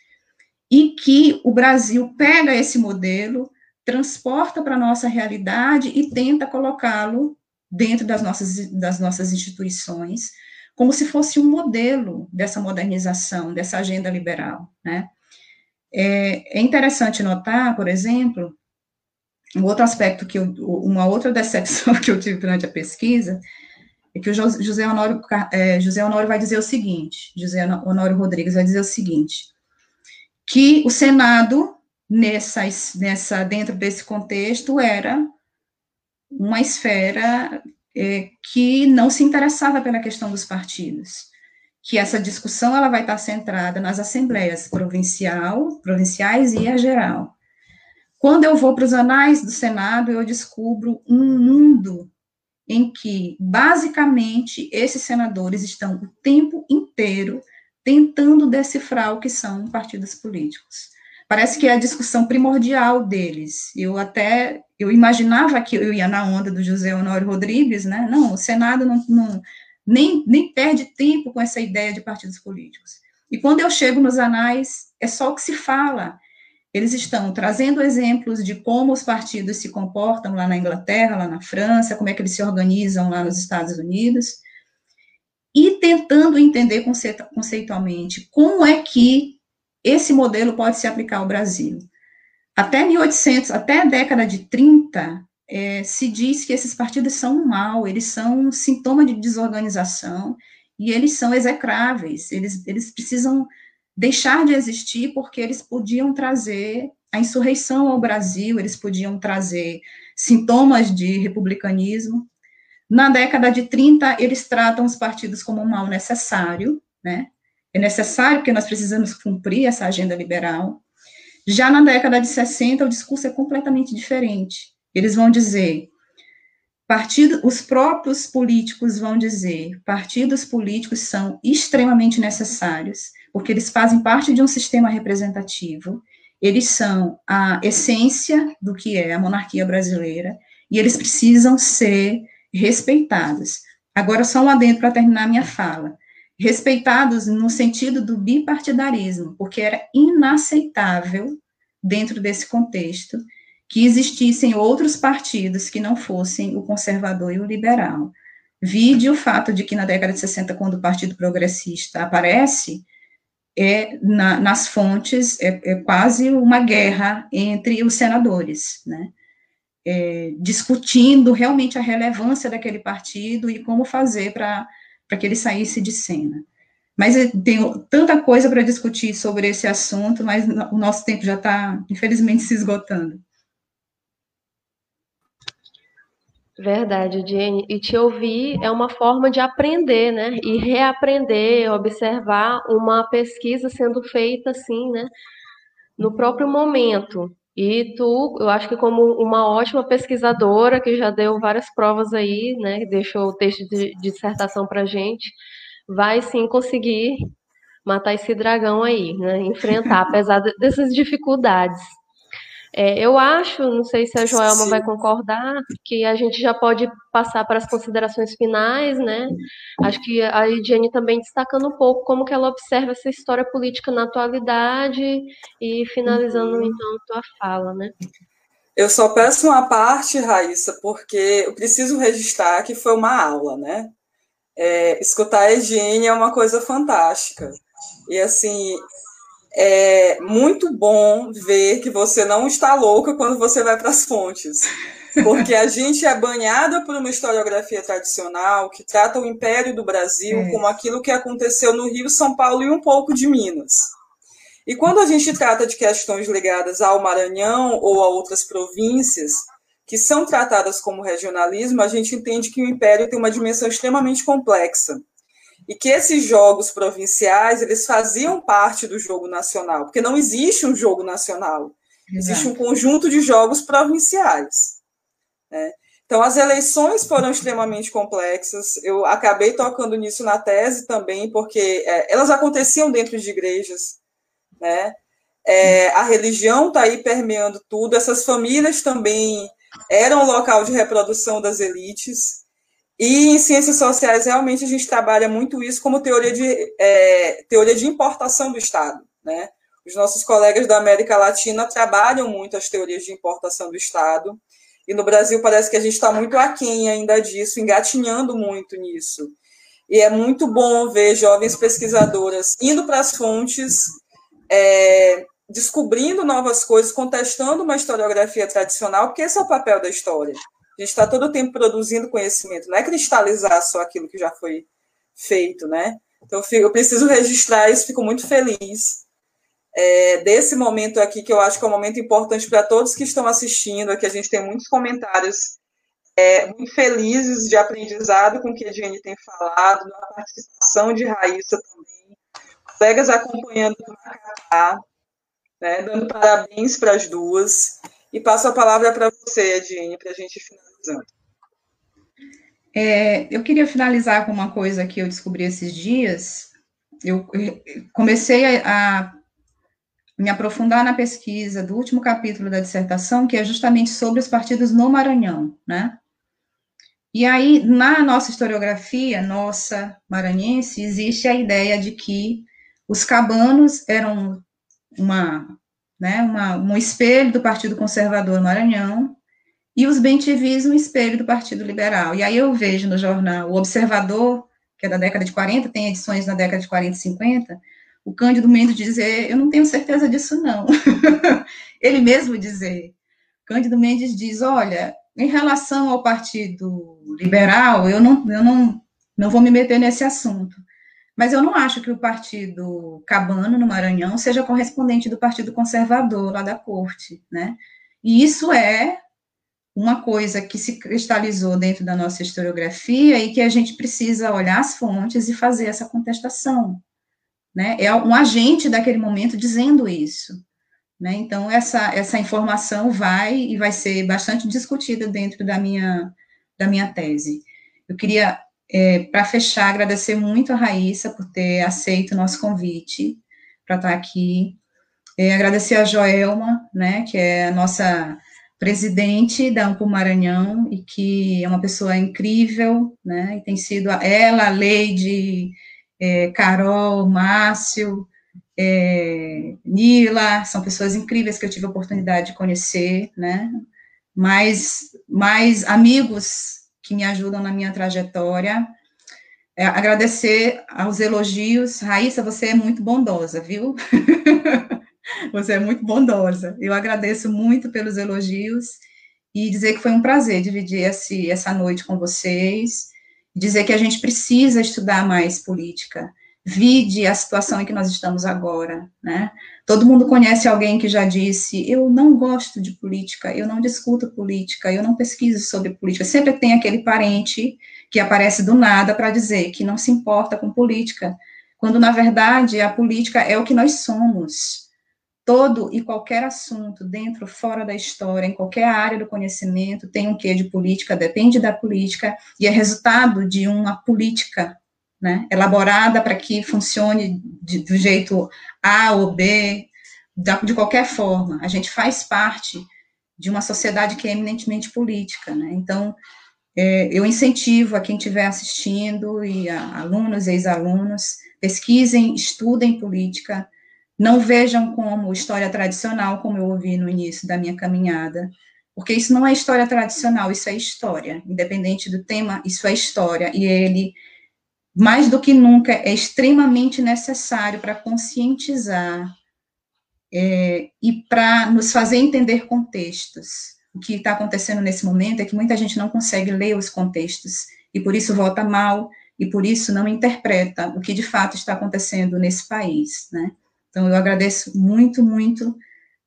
e que o Brasil pega esse modelo, transporta para a nossa realidade e tenta colocá-lo dentro das nossas, das nossas instituições, como se fosse um modelo dessa modernização, dessa agenda liberal, né? É, é interessante notar, por exemplo, um outro aspecto que eu, uma outra decepção que eu tive durante a pesquisa, é que o José Honório, é, José Honório vai dizer o seguinte, José Honório Rodrigues vai dizer o seguinte, que o Senado, nessa, dentro desse contexto, era uma esfera é, que não se interessava pela questão dos partidos, que essa discussão ela vai estar centrada nas assembleias provincial, provinciais e a geral. Quando eu vou para os anais do Senado, eu descubro um mundo em que, basicamente, esses senadores estão o tempo inteiro tentando decifrar o que são partidos políticos. Parece que é a discussão primordial deles. Eu até eu imaginava que eu ia na onda do José Honório Rodrigues, né? Não, o Senado não, não nem, nem perde tempo com essa ideia de partidos políticos. E quando eu chego nos anais, é só o que se fala. Eles estão trazendo exemplos de como os partidos se comportam lá na Inglaterra, lá na França, como é que eles se organizam lá nos Estados Unidos, e tentando entender conceitualmente como é que esse modelo pode se aplicar ao Brasil. Até 1800, até a década de 30, é, se diz que esses partidos são um mal, eles são um sintoma de desorganização e eles são execráveis, eles, eles precisam deixar de existir porque eles podiam trazer a insurreição ao Brasil, eles podiam trazer sintomas de republicanismo. Na década de 30, eles tratam os partidos como um mal necessário, né? É necessário porque nós precisamos cumprir essa agenda liberal. Já na década de 60, o discurso é completamente diferente. Eles vão dizer: partido, os próprios políticos vão dizer, partidos políticos são extremamente necessários, porque eles fazem parte de um sistema representativo, eles são a essência do que é a monarquia brasileira, e eles precisam ser respeitados. Agora, só um adendo para terminar minha fala. Respeitados no sentido do bipartidarismo, porque era inaceitável, dentro desse contexto, que existissem outros partidos que não fossem o conservador e o liberal. Vide o fato de que na década de 60, quando o Partido Progressista aparece, é, na, nas fontes é, é, quase uma guerra entre os senadores, né? É, discutindo realmente a relevância daquele partido e como fazer para que ele saísse de cena. Mas tem tanta coisa para discutir sobre esse assunto, mas o nosso tempo já está, infelizmente, se esgotando. Verdade, Jenny. E te ouvir é uma forma de aprender, né? E reaprender, observar uma pesquisa sendo feita assim, né? No próprio momento. E tu, eu acho que como uma ótima pesquisadora, que já deu várias provas aí, né? Deixou o texto de dissertação para gente, vai sim conseguir matar esse dragão aí, né? Enfrentar, apesar dessas dificuldades. É, eu acho, não sei se a Joelma Sim. vai concordar, que a gente já pode passar para as considerações finais, né? Acho que a Ediane também destacando um pouco como que ela observa essa história política na atualidade e finalizando uhum. então a tua fala, né? Eu só peço uma parte, Raíssa, porque eu preciso registrar que foi uma aula, né? É, escutar a Ediane é uma coisa fantástica. E assim, é muito bom ver que você não está louca quando você vai para as fontes. Porque a gente é banhada por uma historiografia tradicional que trata o Império do Brasil é. como aquilo que aconteceu no Rio, São Paulo e um pouco de Minas. E quando a gente trata de questões ligadas ao Maranhão ou a outras províncias, que são tratadas como regionalismo, a gente entende que o Império tem uma dimensão extremamente complexa e que esses jogos provinciais eles faziam parte do jogo nacional, porque não existe um jogo nacional, Exato. existe um conjunto de jogos provinciais. Né? Então, as eleições foram extremamente complexas. Eu acabei tocando nisso na tese também, porque é, elas aconteciam dentro de igrejas, né? É, a religião está aí permeando tudo. Essas famílias também eram local de reprodução das elites. E em ciências sociais, realmente, a gente trabalha muito isso como teoria de, é, teoria de importação do Estado. Né? Os nossos colegas da América Latina trabalham muito as teorias de importação do Estado, e no Brasil parece que a gente está muito aquém ainda disso, engatinhando muito nisso. E é muito bom ver jovens pesquisadoras indo para as fontes, é, descobrindo novas coisas, contestando uma historiografia tradicional, porque esse é o papel da história. A gente está todo o tempo produzindo conhecimento, não é cristalizar só aquilo que já foi feito, né? Então, eu, preciso registrar isso, fico muito feliz é, desse momento aqui, que eu acho que é um momento importante para todos que estão assistindo. Aqui a gente tem muitos comentários é, muito felizes de aprendizado com o que a Jenny tem falado, da participação de Raíssa também, colegas acompanhando do Macapá, né, dando parabéns para as duas. E passo a palavra para você, Edine, para a gente finalizar. É, eu queria finalizar com uma coisa que eu descobri esses dias. Eu comecei a, a me aprofundar na pesquisa do último capítulo da dissertação, que é justamente sobre os partidos no Maranhão, né? E aí, na nossa historiografia, nossa maranhense, existe a ideia de que os cabanos eram uma né, uma, um espelho do Partido Conservador Maranhão, e os bentivis um espelho do Partido Liberal. E aí eu vejo no jornal O Observador, que é da década de 40, tem edições na década de 40 e 50, o Cândido Mendes dizer, eu não tenho certeza disso não. Ele mesmo dizer, Cândido Mendes diz, olha, em relação ao Partido Liberal, eu não, eu não, não vou me meter nesse assunto. Mas eu não acho que o partido cabano no Maranhão seja correspondente do partido conservador lá da corte, né? E isso é uma coisa que se cristalizou dentro da nossa historiografia e que a gente precisa olhar as fontes e fazer essa contestação, né? É um agente daquele momento dizendo isso, né? Então essa essa informação vai e vai ser bastante discutida dentro da minha da minha tese. Eu queria, é, para fechar, agradecer muito a Raíssa por ter aceito o nosso convite para estar aqui. É, agradecer a Joelma, né, que é a nossa presidente da Ampo Maranhão e que é uma pessoa incrível, né, e tem sido ela, a Leide, é, Carol, Márcio, é, Nila, são pessoas incríveis que eu tive a oportunidade de conhecer, né, mais, mais amigos que me ajudam na minha trajetória, é, agradecer aos elogios, Raíssa, você é muito bondosa, viu? você é muito bondosa, eu agradeço muito pelos elogios, e dizer que foi um prazer dividir esse, essa noite com vocês, dizer que a gente precisa estudar mais política, vide a situação em que nós estamos agora, né? Todo mundo conhece alguém que já disse: eu não gosto de política, eu não discuto política, eu não pesquiso sobre política. Sempre tem aquele parente que aparece do nada para dizer que não se importa com política, quando na verdade a política é o que nós somos. Todo e qualquer assunto, dentro, fora da história, em qualquer área do conhecimento, tem um quê de política, depende da política, e é resultado de uma política né, elaborada para que funcione de, do jeito A ou B, de qualquer forma. A gente faz parte de uma sociedade que é eminentemente política, né? Então, é, eu incentivo a quem estiver assistindo e a alunos e ex-alunos, pesquisem, estudem política, não vejam como história tradicional, como eu ouvi no início da minha caminhada, porque isso não é história tradicional, isso é história, independente do tema, isso é história, e ele mais do que nunca, é extremamente necessário para conscientizar é, e para nos fazer entender contextos. O que está acontecendo nesse momento é que muita gente não consegue ler os contextos e por isso vota mal e por isso não interpreta o que de fato está acontecendo nesse país, né? Então eu agradeço muito, muito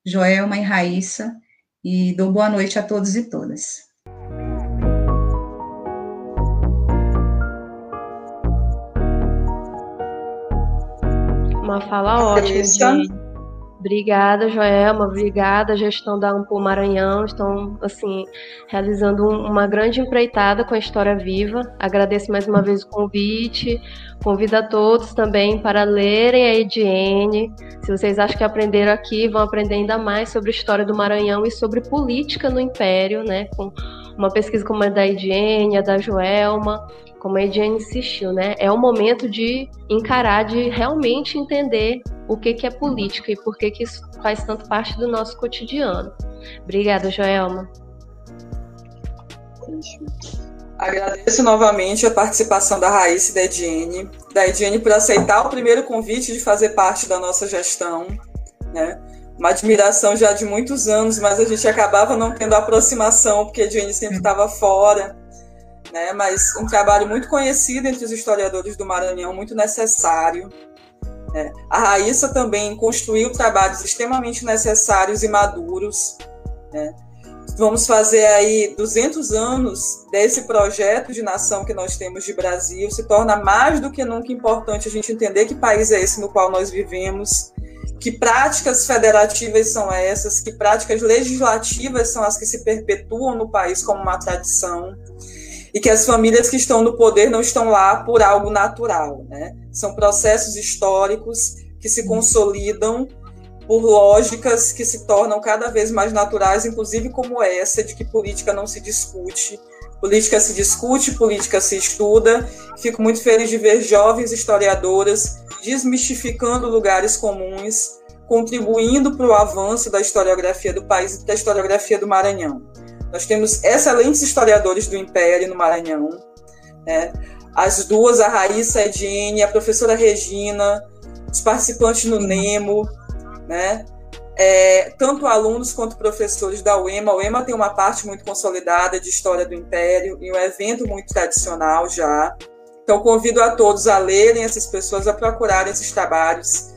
Joelma e Raíssa e dou boa noite a todos e todas. Uma fala ótima. De... Obrigada, Joelma. Obrigada, gestão da Ampul Maranhão. Estão, assim, realizando uma grande empreitada com a História Viva. Agradeço mais uma vez o convite. Convido a todos também para lerem a Ediene. Se vocês acham que aprenderam aqui, vão aprender ainda mais sobre a história do Maranhão e sobre política no Império, né? Com uma pesquisa como a da Ediene, a da Joelma como a Ediane insistiu, né? É o momento de encarar, de realmente entender o que, que é política e por que, que isso faz tanto parte do nosso cotidiano. Obrigada, Joelma. Agradeço novamente a participação da Raíssa e da Ediane, da Ediane por aceitar o primeiro convite de fazer parte da nossa gestão, né? Uma admiração já de muitos anos, mas a gente acabava não tendo aproximação, porque a Ediane sempre estava fora né? Mas um trabalho muito conhecido entre os historiadores do Maranhão, muito necessário. Né? A Raíssa também construiu trabalhos extremamente necessários e maduros. Né? Vamos fazer aí 200 anos desse projeto de nação que nós temos de Brasil. Se torna mais do que nunca importante a gente entender que país é esse no qual nós vivemos, que práticas federativas são essas, que práticas legislativas são as que se perpetuam no país como uma tradição e que as famílias que estão no poder não estão lá por algo natural, né? São processos históricos que se consolidam por lógicas que se tornam cada vez mais naturais, inclusive como essa de que política não se discute, política se discute, política se estuda. Fico muito feliz de ver jovens historiadoras desmistificando lugares comuns, contribuindo para o avanço da historiografia do país e da historiografia do Maranhão. Nós temos excelentes historiadores do Império no Maranhão. Né? As duas, a Raíssa Edine, a professora Regina, os participantes no NEMO, né? É, tanto alunos quanto professores da UEMA. A UEMA tem uma parte muito consolidada de História do Império e um evento muito tradicional já. Então, convido a todos a lerem essas pessoas, a procurarem esses trabalhos,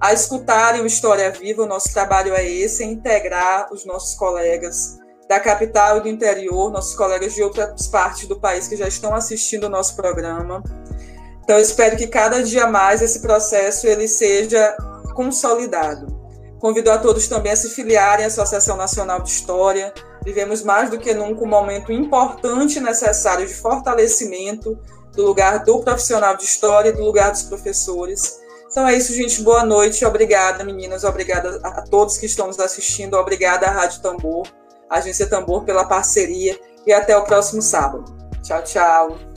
a escutarem o História Viva. O nosso trabalho é esse, é integrar os nossos colegas da capital e do interior, nossos colegas de outras partes do país que já estão assistindo o nosso programa. Então, eu espero que cada dia mais esse processo ele seja consolidado. Convido a todos também a se filiarem à Associação Nacional de História. Vivemos mais do que nunca um momento importante e necessário de fortalecimento do lugar do profissional de história e do lugar dos professores. Então é isso, gente. Boa noite. Obrigada, meninas. Obrigada a todos que estão nos assistindo. Obrigada à Rádio Tambor. Agência Tambor pela parceria e até o próximo sábado. Tchau, tchau.